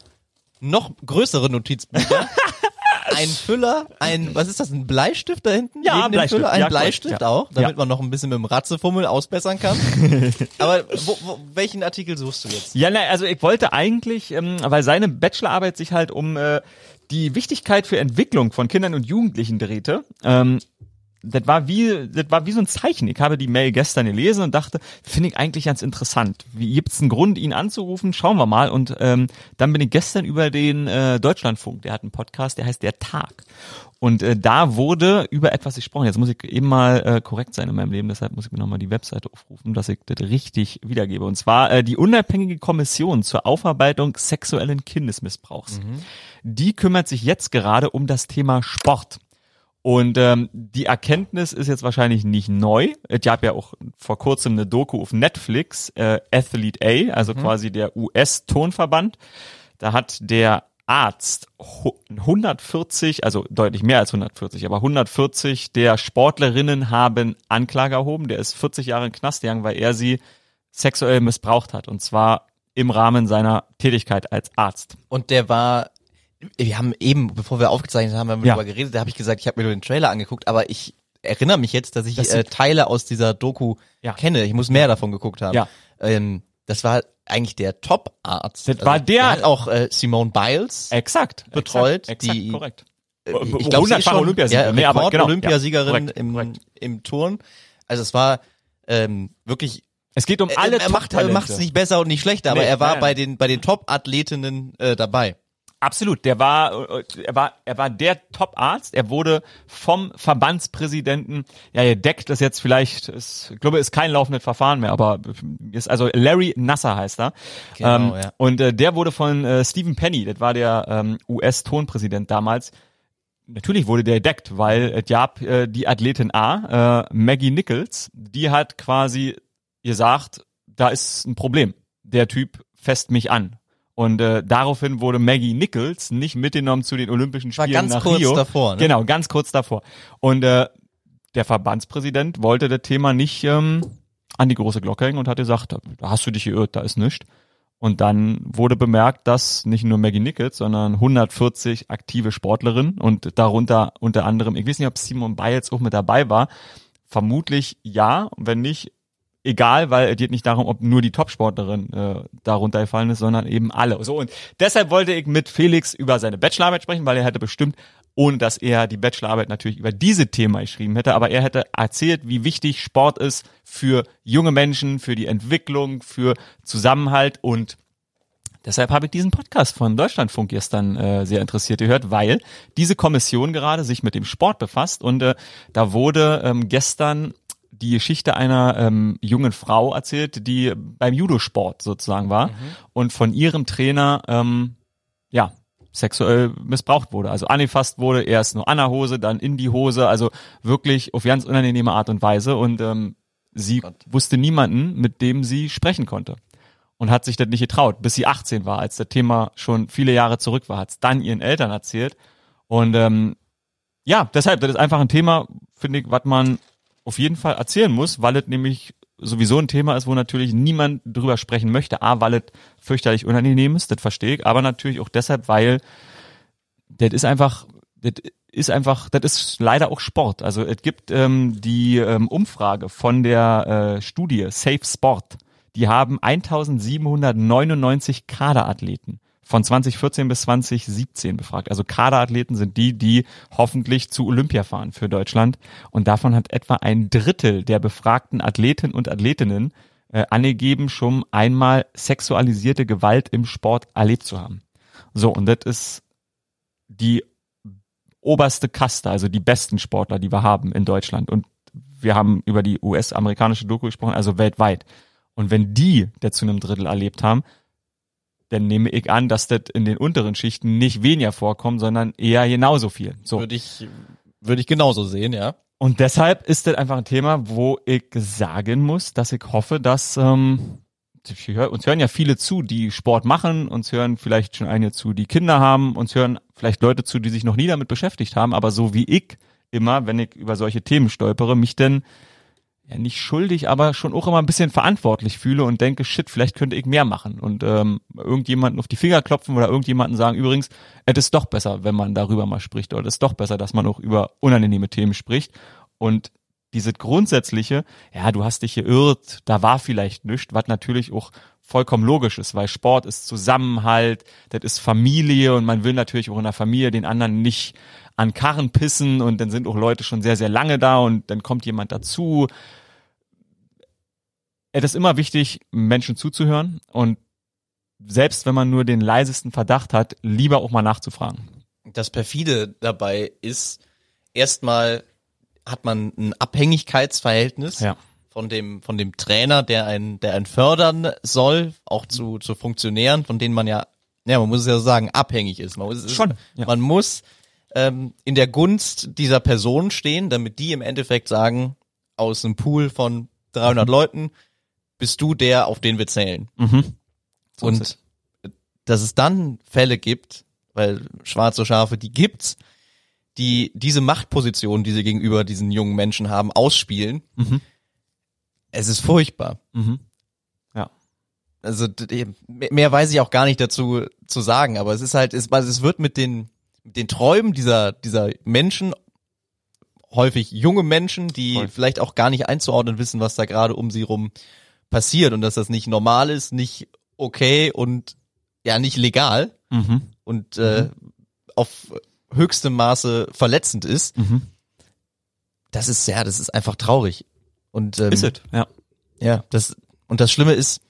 noch größere Notizbücher, ein Füller, ein, was ist das, ein Bleistift da hinten? Ja, Neben dem Bleistift, Füller, ein ja, Bleistift ja. auch, damit Ja. man noch ein bisschen mit dem Ratzefummel ausbessern kann. Aber wo, wo, welchen Artikel suchst du jetzt? Ja, na, also ich wollte eigentlich, ähm, weil seine Bachelorarbeit sich halt um äh, die Wichtigkeit für Entwicklung von Kindern und Jugendlichen drehte. Ähm, das war wie, das war wie so ein Zeichen. Ich habe die Mail gestern gelesen und dachte, finde ich eigentlich ganz interessant. Wie gibt's einen Grund, ihn anzurufen? Schauen wir mal. Und ähm, dann bin ich gestern über den äh, Deutschlandfunk, der hat einen Podcast, der heißt Der Tag. Und äh, da wurde über etwas gesprochen. Jetzt muss ich eben mal äh, korrekt sein in meinem Leben, deshalb muss ich mir nochmal die Webseite aufrufen, dass ich das richtig wiedergebe. Und zwar äh, die unabhängige Kommission zur Aufarbeitung sexuellen Kindesmissbrauchs. Die kümmert sich jetzt gerade um das Thema Sport. Und ähm, die Erkenntnis ist jetzt wahrscheinlich nicht neu. Es gab ja auch vor kurzem eine Doku auf Netflix, äh, Athlete A, also quasi der US-Tonverband. Da hat der Arzt hu- 140, also deutlich mehr als 140, aber 140 der Sportlerinnen haben Anklage erhoben. Der ist 40 Jahre in Knast gegangen, weil er sie sexuell missbraucht hat. Und zwar im Rahmen seiner Tätigkeit als Arzt. Und der war, wir haben eben, bevor wir aufgezeichnet haben, haben wir Ja. darüber geredet, da habe ich gesagt, ich habe mir nur den Trailer angeguckt, aber ich erinnere mich jetzt, dass ich Das äh, Teile aus dieser Doku Ja. kenne. Ich muss mehr davon geguckt haben. Ja. Ähm, das war eigentlich der Top-Arzt. Das war der- hat auch äh, Simone Biles. Exakt. Betreut, exakt, die- korrekt. Äh, ich glaube, sie ist schon Olympiasieger. Ja, aber Rekord genau, ja, Olympiasiegerin korrekt, im, korrekt. im Turn. Also es war ähm, wirklich Es geht um er, alle er macht Top-Talente. macht es nicht besser und nicht schlechter, aber Nee, er war nein. bei den bei den Top-Athletinnen äh, dabei. Absolut, der war, äh, er war, er war der Top-Arzt. Er wurde vom Verbandspräsidenten, ja, gedeckt ist jetzt vielleicht, ist, ich glaube, ist kein laufendes Verfahren mehr, aber ist also Larry Nasser heißt er. Genau, ähm, ja. Und äh, der wurde von äh, Stephen Penny, das war der ähm, US-Tonpräsident damals. Natürlich wurde der gedeckt, weil es gab äh, die Athletin A, äh, Maggie Nichols, die hat quasi gesagt, da ist ein Problem. Der Typ fässt mich an. Und äh, daraufhin wurde Maggie Nichols nicht mitgenommen zu den Olympischen War Spielen ganz nach kurz Rio. davor, ne? Genau, ganz kurz davor. Und äh, der Verbandspräsident wollte das Thema nicht ähm, an die große Glocke hängen und hat gesagt, da hast du dich geirrt, da ist nichts. Und dann wurde bemerkt, dass nicht nur Maggie Nichols, sondern 140 aktive Sportlerinnen und darunter unter anderem, ich weiß nicht, ob Simon Biles auch mit dabei war, vermutlich ja, wenn nicht, egal, weil es geht nicht darum, ob nur die Topsportlerin äh, darunter gefallen ist, sondern eben alle. So und deshalb wollte ich mit Felix über seine Bachelorarbeit sprechen, weil er hätte bestimmt, ohne dass er die Bachelorarbeit natürlich über diese Thema geschrieben hätte, aber er hätte erzählt, wie wichtig Sport ist für junge Menschen, für die Entwicklung, für Zusammenhalt und Deshalb habe ich diesen Podcast von Deutschlandfunk gestern äh, sehr interessiert gehört, weil diese Kommission gerade sich mit dem Sport befasst und äh, da wurde ähm, gestern die Geschichte einer ähm, jungen Frau erzählt, die beim Judosport sozusagen war und von ihrem Trainer ähm, ja sexuell missbraucht wurde, also angefasst wurde, erst nur an der Hose, dann in die Hose, also wirklich auf ganz unangenehme Art und Weise und ähm, sie Gott. wusste niemanden, mit dem sie sprechen konnte und hat sich das nicht getraut, bis sie 18 war, als das Thema schon viele Jahre zurück war, hat es dann ihren Eltern erzählt. Und ähm, ja, deshalb, das ist einfach ein Thema, finde ich, was man auf jeden Fall erzählen muss, weil es nämlich sowieso ein Thema ist, wo natürlich niemand drüber sprechen möchte. A, weil es fürchterlich unangenehm ist, das verstehe ich, aber natürlich auch deshalb, weil das ist einfach, das ist einfach, das ist leider auch Sport. Also es gibt ähm, die ähm, Umfrage von der äh, Studie Safe Sport. Die haben 1799 Kaderathleten von 2014 bis 2017 befragt. Also Kaderathleten sind die, die hoffentlich zu Olympia fahren für Deutschland. Und davon hat etwa ein Drittel der befragten Athleten und Athletinnen äh, angegeben, schon einmal sexualisierte Gewalt im Sport erlebt zu haben. So, und das ist die oberste Kaste, also die besten Sportler, die wir haben in Deutschland. Und wir haben über die US-amerikanische Doku gesprochen, also weltweit. Und wenn die das zu einem Drittel erlebt haben, dann nehme ich an, dass das in den unteren Schichten nicht weniger vorkommt, sondern eher genauso viel. So. Würde ich, würde ich genauso sehen, ja. Und deshalb ist das einfach ein Thema, wo ich sagen muss, dass ich hoffe, dass ähm, uns hören ja viele zu, die Sport machen, uns hören vielleicht schon einige zu, die Kinder haben, uns hören vielleicht Leute zu, die sich noch nie damit beschäftigt haben, aber so wie ich immer, wenn ich über solche Themen stolpere, mich denn ja nicht schuldig, aber schon auch immer ein bisschen verantwortlich fühle und denke, shit, vielleicht könnte ich mehr machen. Und ähm, irgendjemanden auf die Finger klopfen oder irgendjemanden sagen, übrigens, es ist doch besser, wenn man darüber mal spricht oder es ist doch besser, dass man auch über unangenehme Themen spricht. Und diese grundsätzliche, ja, du hast dich geirrt, da war vielleicht nichts, was natürlich auch vollkommen logisch ist, weil Sport ist Zusammenhalt, das ist Familie und man will natürlich auch in der Familie den anderen nicht an Karren pissen und dann sind auch Leute schon sehr, sehr lange da und dann kommt jemand dazu. Es ist immer wichtig, Menschen zuzuhören und selbst wenn man nur den leisesten Verdacht hat, lieber auch mal nachzufragen. Das perfide dabei ist, erstmal hat man ein Abhängigkeitsverhältnis ja. von dem von dem Trainer, der einen der einen fördern soll, auch zu zu Funktionären, von denen man ja ja man muss es ja sagen abhängig ist. Man muss schon ja. man muss ähm, in der Gunst dieser Person stehen, damit die im Endeffekt sagen aus einem Pool von 300 mhm. Leuten bist du der, auf den wir zählen. Mhm. So Und dass es dann Fälle gibt, weil schwarze Schafe, die gibt's, die diese Machtposition, die sie gegenüber diesen jungen Menschen haben, ausspielen. Mhm. Es ist furchtbar. Mhm. Ja. Also mehr weiß ich auch gar nicht dazu zu sagen, aber es ist halt, es, es wird mit den, mit den Träumen dieser, dieser Menschen, häufig junge Menschen, die Voll. vielleicht auch gar nicht einzuordnen wissen, was da gerade um sie rum passiert und dass das nicht normal ist, nicht okay und ja nicht legal mhm. und äh, mhm. auf höchstem Maße verletzend ist, mhm. das ist ja, das ist einfach traurig. Und ähm, ist es, ja. Ja, das und das Schlimme ist,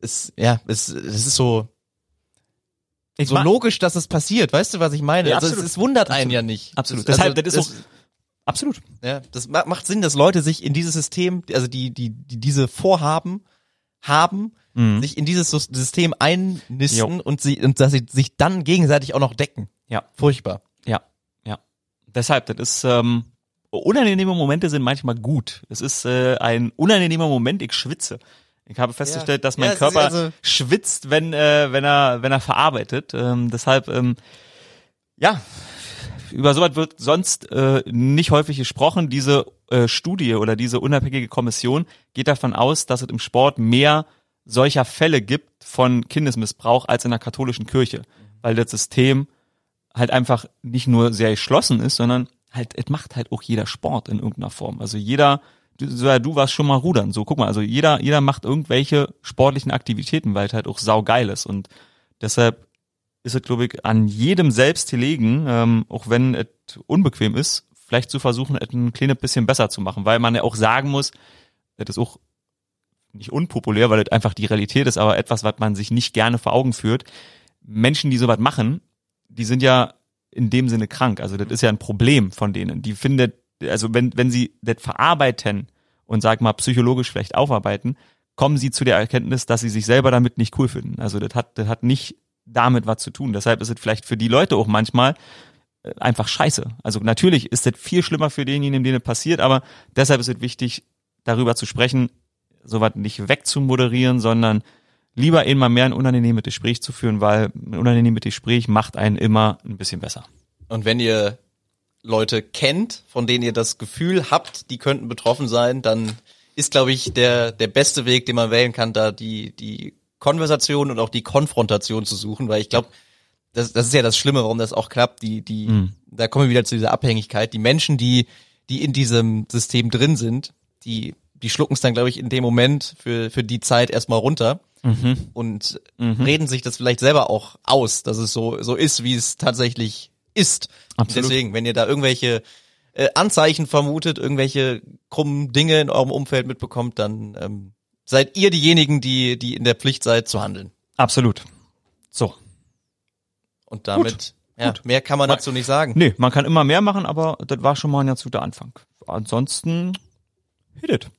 ist ja, es, es ist so ich so logisch, dass es passiert. Weißt du, was ich meine? Ja, also es, es, wundert absolut. einen ja nicht. Absolut. Das, also, Deshalb, das ist das, absolut. Ja, das macht Sinn, dass Leute sich in dieses System, also die die die diese Vorhaben haben, mhm. sich in dieses System einnisten und sie und dass sie sich dann gegenseitig auch noch decken. Ja. Furchtbar. Ja, ja. Deshalb, das ist ähm, unangenehme Momente sind manchmal gut. Es ist äh, ein unangenehmer Moment, ich schwitze. Ich habe festgestellt, ja. dass mein ja, Körper also schwitzt, wenn äh, wenn er wenn er verarbeitet. Ähm, deshalb ähm, ja, über sowas wird sonst äh, nicht häufig gesprochen. Diese äh, Studie oder diese unabhängige Kommission geht davon aus, dass es im Sport mehr solcher Fälle gibt von Kindesmissbrauch als in der katholischen Kirche, weil das System halt einfach nicht nur sehr geschlossen ist, sondern halt, es macht halt auch jeder Sport in irgendeiner Form. Also jeder, du, warst schon mal rudern, so guck mal, also jeder, jeder macht irgendwelche sportlichen Aktivitäten, weil es halt auch saugeil ist und deshalb ist es, glaube ich, an jedem selbst gelegen, ähm, auch wenn es unbequem ist, vielleicht zu versuchen, es ein kleines bisschen besser zu machen, weil man ja auch sagen muss, das ist auch nicht unpopulär, weil das einfach die Realität ist, aber etwas, was man sich nicht gerne vor Augen führt. Menschen, die sowas machen, die sind ja in dem Sinne krank. Also das ist ja ein Problem von denen. Die findet, also wenn, wenn sie das verarbeiten und sag mal psychologisch vielleicht aufarbeiten, kommen sie zu der Erkenntnis, dass sie sich selber damit nicht cool finden. Also das hat, das hat nicht damit was zu tun. Deshalb ist es vielleicht für die Leute auch manchmal äh, einfach scheiße. Also natürlich ist das viel schlimmer für denjenigen, denen das passiert, aber deshalb ist es wichtig, darüber zu sprechen, sowas nicht wegzumoderieren, sondern lieber immer mehr ein unangenehmes Gespräch zu führen, weil ein unangenehmes Gespräch macht einen immer ein bisschen besser. Und wenn ihr Leute kennt, von denen ihr das Gefühl habt, die könnten betroffen sein, dann ist, glaube ich, der, der beste Weg, den man wählen kann, da die, die Konversation und auch die Konfrontation zu suchen, weil ich glaube, das, das ist ja das Schlimme, warum das auch klappt. Die, die, mhm. da kommen wir wieder zu dieser Abhängigkeit. Die Menschen, die, die in diesem System drin sind, die, die schlucken es dann, glaube ich, in dem Moment für, für die Zeit erstmal runter mhm. und mhm. reden sich das vielleicht selber auch aus, dass es so, so ist, wie es tatsächlich ist. Absolut. Deswegen, wenn ihr da irgendwelche äh, Anzeichen vermutet, irgendwelche krummen Dinge in eurem Umfeld mitbekommt, dann ähm, seid ihr diejenigen, die, die in der Pflicht seid, zu handeln. Absolut. So. Und damit, gut, ja, gut. mehr kann man, man dazu nicht sagen. Nee, man kann immer mehr machen, aber das war schon mal ein ganz guter Anfang. Ansonsten, hit it.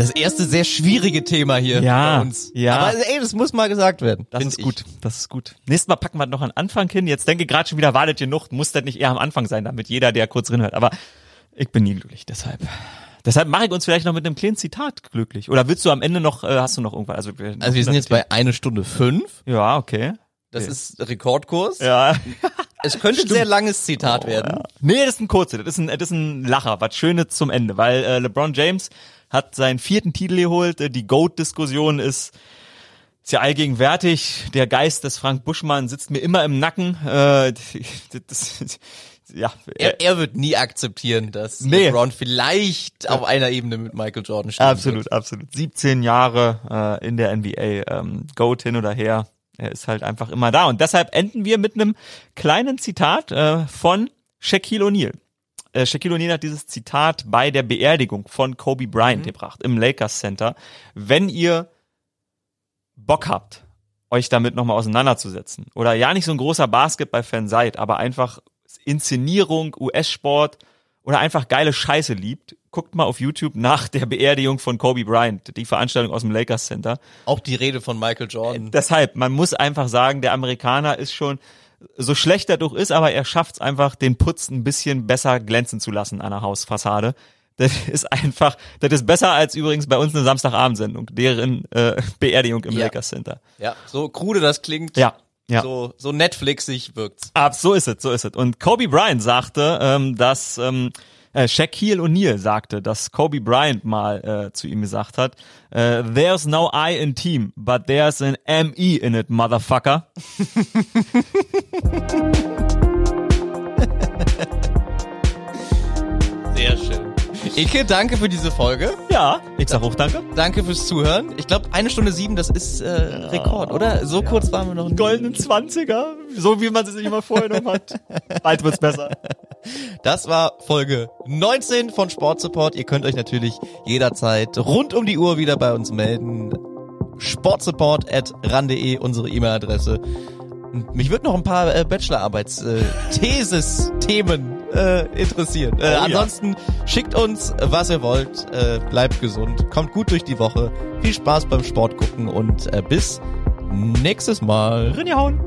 Das erste sehr schwierige Thema hier ja, bei uns. Ja. Aber ey, das muss mal gesagt werden. Das ist gut. Das ist gut. Nächstes Mal packen wir noch einen Anfang hin. Jetzt denke ich gerade schon wieder, wartet ihr noch, muss das nicht eher am Anfang sein, damit jeder, der kurz drin hört. Aber ich bin nie glücklich, deshalb. Deshalb mache ich uns vielleicht noch mit einem kleinen Zitat glücklich. Oder willst du am Ende noch, äh, hast du noch irgendwas? Also, also wir sind jetzt bei eine Stunde fünf. Ja, okay. Das okay. ist Rekordkurs. Ja. Es könnte Stimmt. ein sehr langes Zitat oh, werden. Ja. Nee, das ist ein kurzer, das ist ein, das ist ein Lacher, was Schönes zum Ende, weil äh, LeBron James hat seinen vierten Titel geholt. Äh, die GOAT-Diskussion ist, ist ja allgegenwärtig. Der Geist des Frank Buschmann sitzt mir immer im Nacken. Äh, das, ja, er, er wird nie akzeptieren, dass nee. LeBron vielleicht auf einer Ebene mit Michael Jordan steht. Absolut, wird. absolut. 17 Jahre äh, in der NBA, ähm, Goat hin oder her. Er ist halt einfach immer da. Und deshalb enden wir mit einem kleinen Zitat äh, von Shaquille O'Neal. Äh, Shaquille O'Neal hat dieses Zitat bei der Beerdigung von Kobe Bryant mhm. gebracht im Lakers Center. Wenn ihr Bock habt, euch damit nochmal auseinanderzusetzen oder ja nicht so ein großer Basketball-Fan seid, aber einfach Inszenierung, US-Sport oder einfach geile Scheiße liebt, guckt mal auf YouTube nach der Beerdigung von Kobe Bryant, die Veranstaltung aus dem Lakers Center. Auch die Rede von Michael Jordan. Äh, deshalb, man muss einfach sagen, der Amerikaner ist schon, so schlecht er doch ist, aber er schafft es einfach, den Putz ein bisschen besser glänzen zu lassen an der Hausfassade. Das ist einfach, das ist besser als übrigens bei uns eine Samstagabendsendung, deren äh, Beerdigung im ja. Lakers Center. Ja, so krude das klingt. Ja. Ja. So, so Netflixig wirkt's. Ab, so ist es, so ist es. Und Kobe Bryant sagte, ähm, dass ähm, äh, Shaquille O'Neal sagte, dass Kobe Bryant mal äh, zu ihm gesagt hat, äh, there's no I in team, but there's an ME in it, motherfucker. Ike, danke für diese Folge. Ja, ich sag auch danke. Danke fürs Zuhören. Ich glaube, eine Stunde sieben, das ist äh, Rekord, oder? So ja. kurz waren wir noch nicht. Goldenen Zwanziger, so wie man sie sich immer vorgenommen hat. Bald wird's besser. Das war Folge 19 von Sport Support. Ihr könnt euch natürlich jederzeit rund um die Uhr wieder bei uns melden. Sportsupport at ran.de, unsere E-Mail-Adresse. Mich würde noch ein paar äh, Bachelorarbeits-Thesis-Themen äh, interessieren. Äh, oh, ansonsten ja. schickt uns, was ihr wollt. Äh, bleibt gesund, kommt gut durch die Woche. Viel Spaß beim Sport gucken und äh, bis nächstes Mal. Rinjahauen.